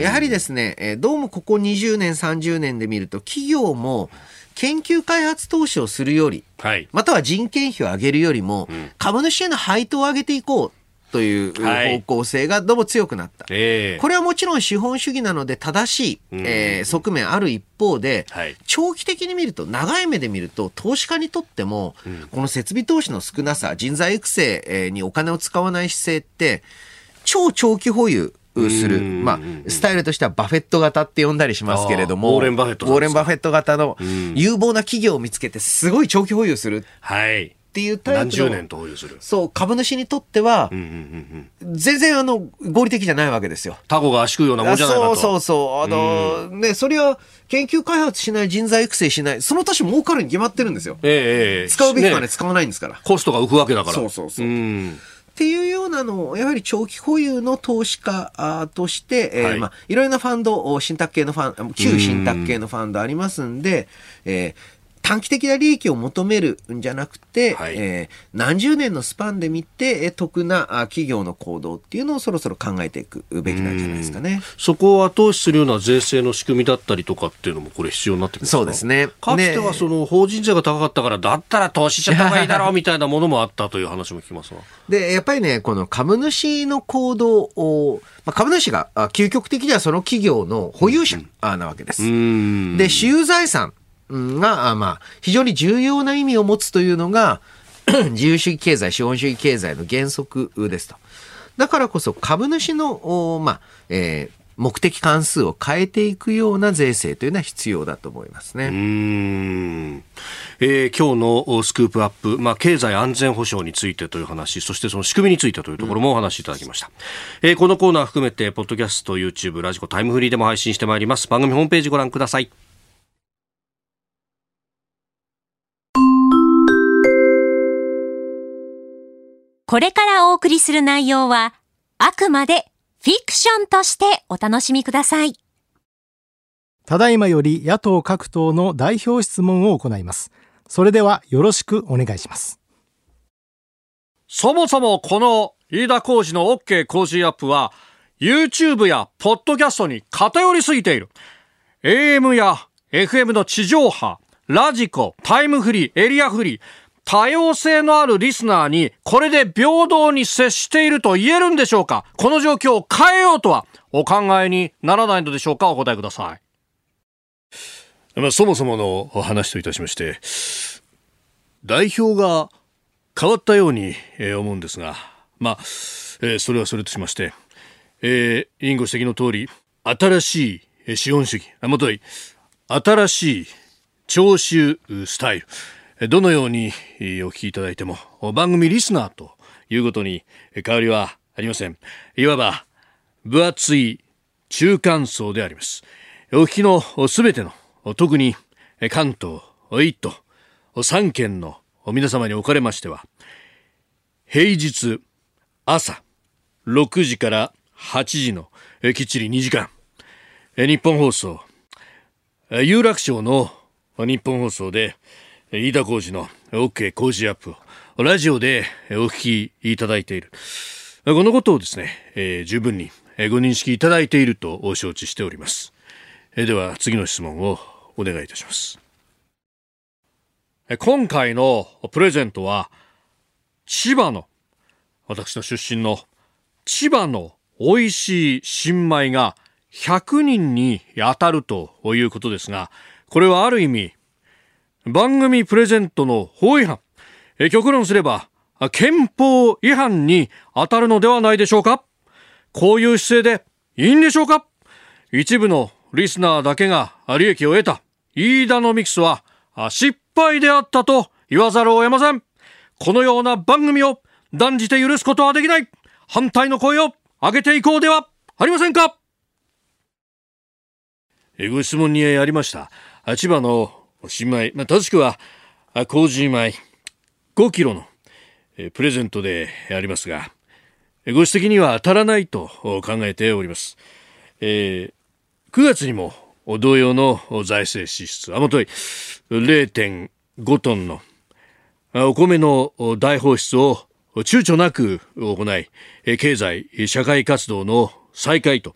やはりですね、どうもここ20年、30年で見ると、企業も研究開発投資をするより、はい、または人件費を上げるよりも、株主への配当を上げていこう。という方向性がどうも強くなった。はい、これはもちろん資本主義なので正しい、えー、側面ある一方で、はい、長期的に見ると、長い目で見ると、投資家にとっても、うん、この設備投資の少なさ、人材育成にお金を使わない姿勢って、超長期保有する、まあ、スタイルとしてはバフェット型って呼んだりしますけれども、ウォーレン・バフェットウォーレン・バフェット型の有望な企業を見つけて、すごい長期保有する。はい。っていうタイプ何十年と保有する。そう、株主にとっては、全然あの、合理的じゃないわけですよ。タコが足食うようなもんじゃない。そうそうそう。あの、ね、それは研究開発しない、人材育成しない、その年儲かるに決まってるんですよ。ええ使うべき金使わないんですから。コストが浮くわけだから。そうそうそう。うんっていうようなのを、やはり長期保有の投資家として、えーまあ、いろいろなファンド、信託系のファン、旧信託系のファンドありますんで、えー、短期的な利益を求めるんじゃなくて、はい、えー、何十年のスパンで見て、得な企業の行動っていうのをそろそろ考えていくべきなんじゃないですかね。そこを後押しするような税制の仕組みだったりとかっていうのもこれ必要になってくるそうですね。かつてはその法人税が高かったから、だったら投資しちゃった方がいいだろうみたいなものもあったという話も聞きますわ。で、やっぱりね、この株主の行動を、まあ、株主が究極的にはその企業の保有者なわけです。で、私有財産が、まあ、非常に重要な意味を持つというのが、[CLEARS THROAT] 自由主義経済、資本主義経済の原則ですと。だからこそ株主の、まあ、えー、目的関数を変えていくような税制というのは必要だと思いますね。うん、えー、今日のスクープアップ、まあ、経済安全保障についてという話、そしてその仕組みについてというところもお話しいただきました。うん、えー、このコーナー含めて、ポッドキャスト、YouTube、ラジコ、タイムフリーでも配信してまいります。番組ホームページご覧ください。これからお送りする内容は、あくまでフィクションとしてお楽しみください。ただいまより野党各党の代表質問を行います。それではよろしくお願いします。そもそもこの飯田浩司の OK 工事アップは YouTube やポッドキャストに偏りすぎている。AM や FM の地上波、ラジコ、タイムフリー、エリアフリー、多様性のあるリスナーにこれで平等に接していると言えるんでしょうか？この状況を変えようとはお考えにならないのでしょうか？お答えください。まあ、そもそもの話といたしまして、代表が変わったように思うんですが、まあ、えー、それはそれとしまして、えー、委員ご指摘の通り、新しい資本主義、あもとい、新しい徴収スタイル、どのようにお聞きいただいても番組リスナーということに変わりはありません。いわば分厚い中間層であります。お聞きのすべての特に関東1都3県の皆様におかれましては平日朝6時から8時のきっちり2時間日本放送有楽町の日本放送で飯田浩二の OK 工事アップをラジオでお聞きいただいている。このことをですね、えー、十分にご認識いただいていると承知しております。えー、では次の質問をお願いいたします。今回のプレゼントは千葉の私の出身の千葉の美味しい新米が100人に当たるということですが、これはある意味番組プレゼントの法違反、え極論すれば、憲法違反に当たるのではないでしょうか。こういう姿勢でいいんでしょうか。一部のリスナーだけが利益を得た飯田のミクスは失敗であったと言わざるを得ません。このような番組を断じて許すことはできない。反対の声を上げていこうではありませんか。ご質問にありました。千葉の新米、まあ、正しくは麹米5キロのプレゼントでありますが、ご指摘には当たらないと考えております。えー、9月にも同様の財政支出、あもとい0.5トンのお米の大放出を躊躇なく行い、経済、社会活動の再開と、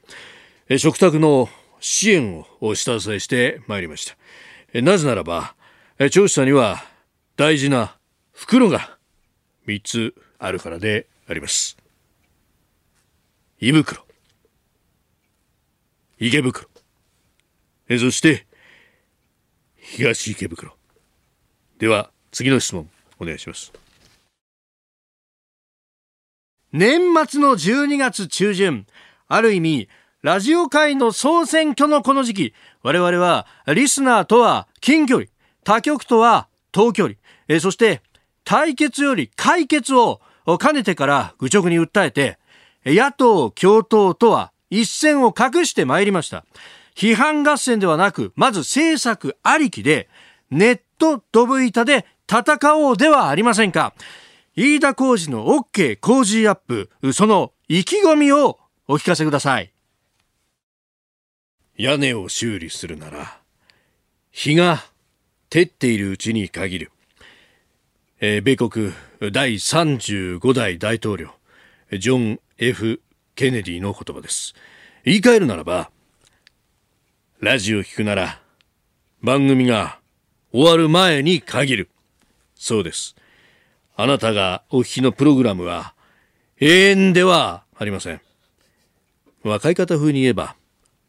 食卓の支援を下支えしてまいりました。なぜならば、調査には大事な袋が3つあるからであります。胃袋、池袋、そして東池袋。では次の質問お願いします。年末の12月中旬、ある意味、ラジオ界の総選挙のこの時期、我々はリスナーとは近距離、他局とは遠距離、えそして対決より解決を兼ねてから愚直に訴えて、野党共闘とは一線を画してまいりました。批判合戦ではなく、まず政策ありきで、ネットドブ板で戦おうではありませんか。飯田浩二の OK 工事アップ、その意気込みをお聞かせください。屋根を修理するなら、日が照っているうちに限る。えー、米国第35代大統領、ジョン・ F・ ケネディの言葉です。言い換えるならば、ラジオを聞くなら、番組が終わる前に限る。そうです。あなたがお聞きのプログラムは永遠ではありません。若い方風に言えば、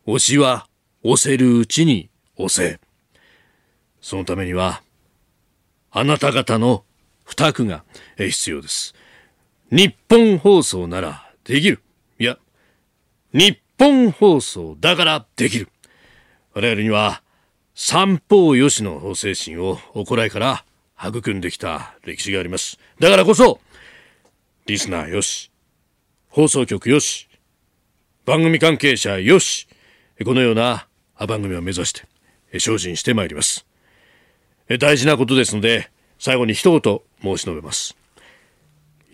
押しは押せるうちに押せ。そのためには、あなた方の負託が必要です。日本放送ならできる。いや、日本放送だからできる。我々には三方よしの精神を行いから育んできた歴史があります。だからこそ、リスナーよし、放送局よし、番組関係者よし、このような番組を目指して精進してまいります。大事なことですので、最後に一言申し述べます。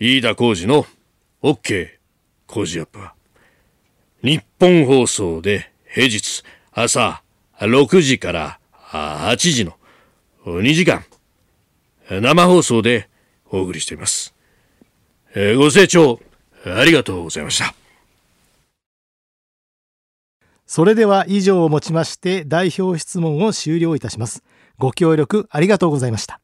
飯田浩二の OK 工事アップは、日本放送で平日朝6時から8時の2時間、生放送でお送りしています。ご清聴ありがとうございました。それでは以上をもちまして代表質問を終了いたします。ご協力ありがとうございました。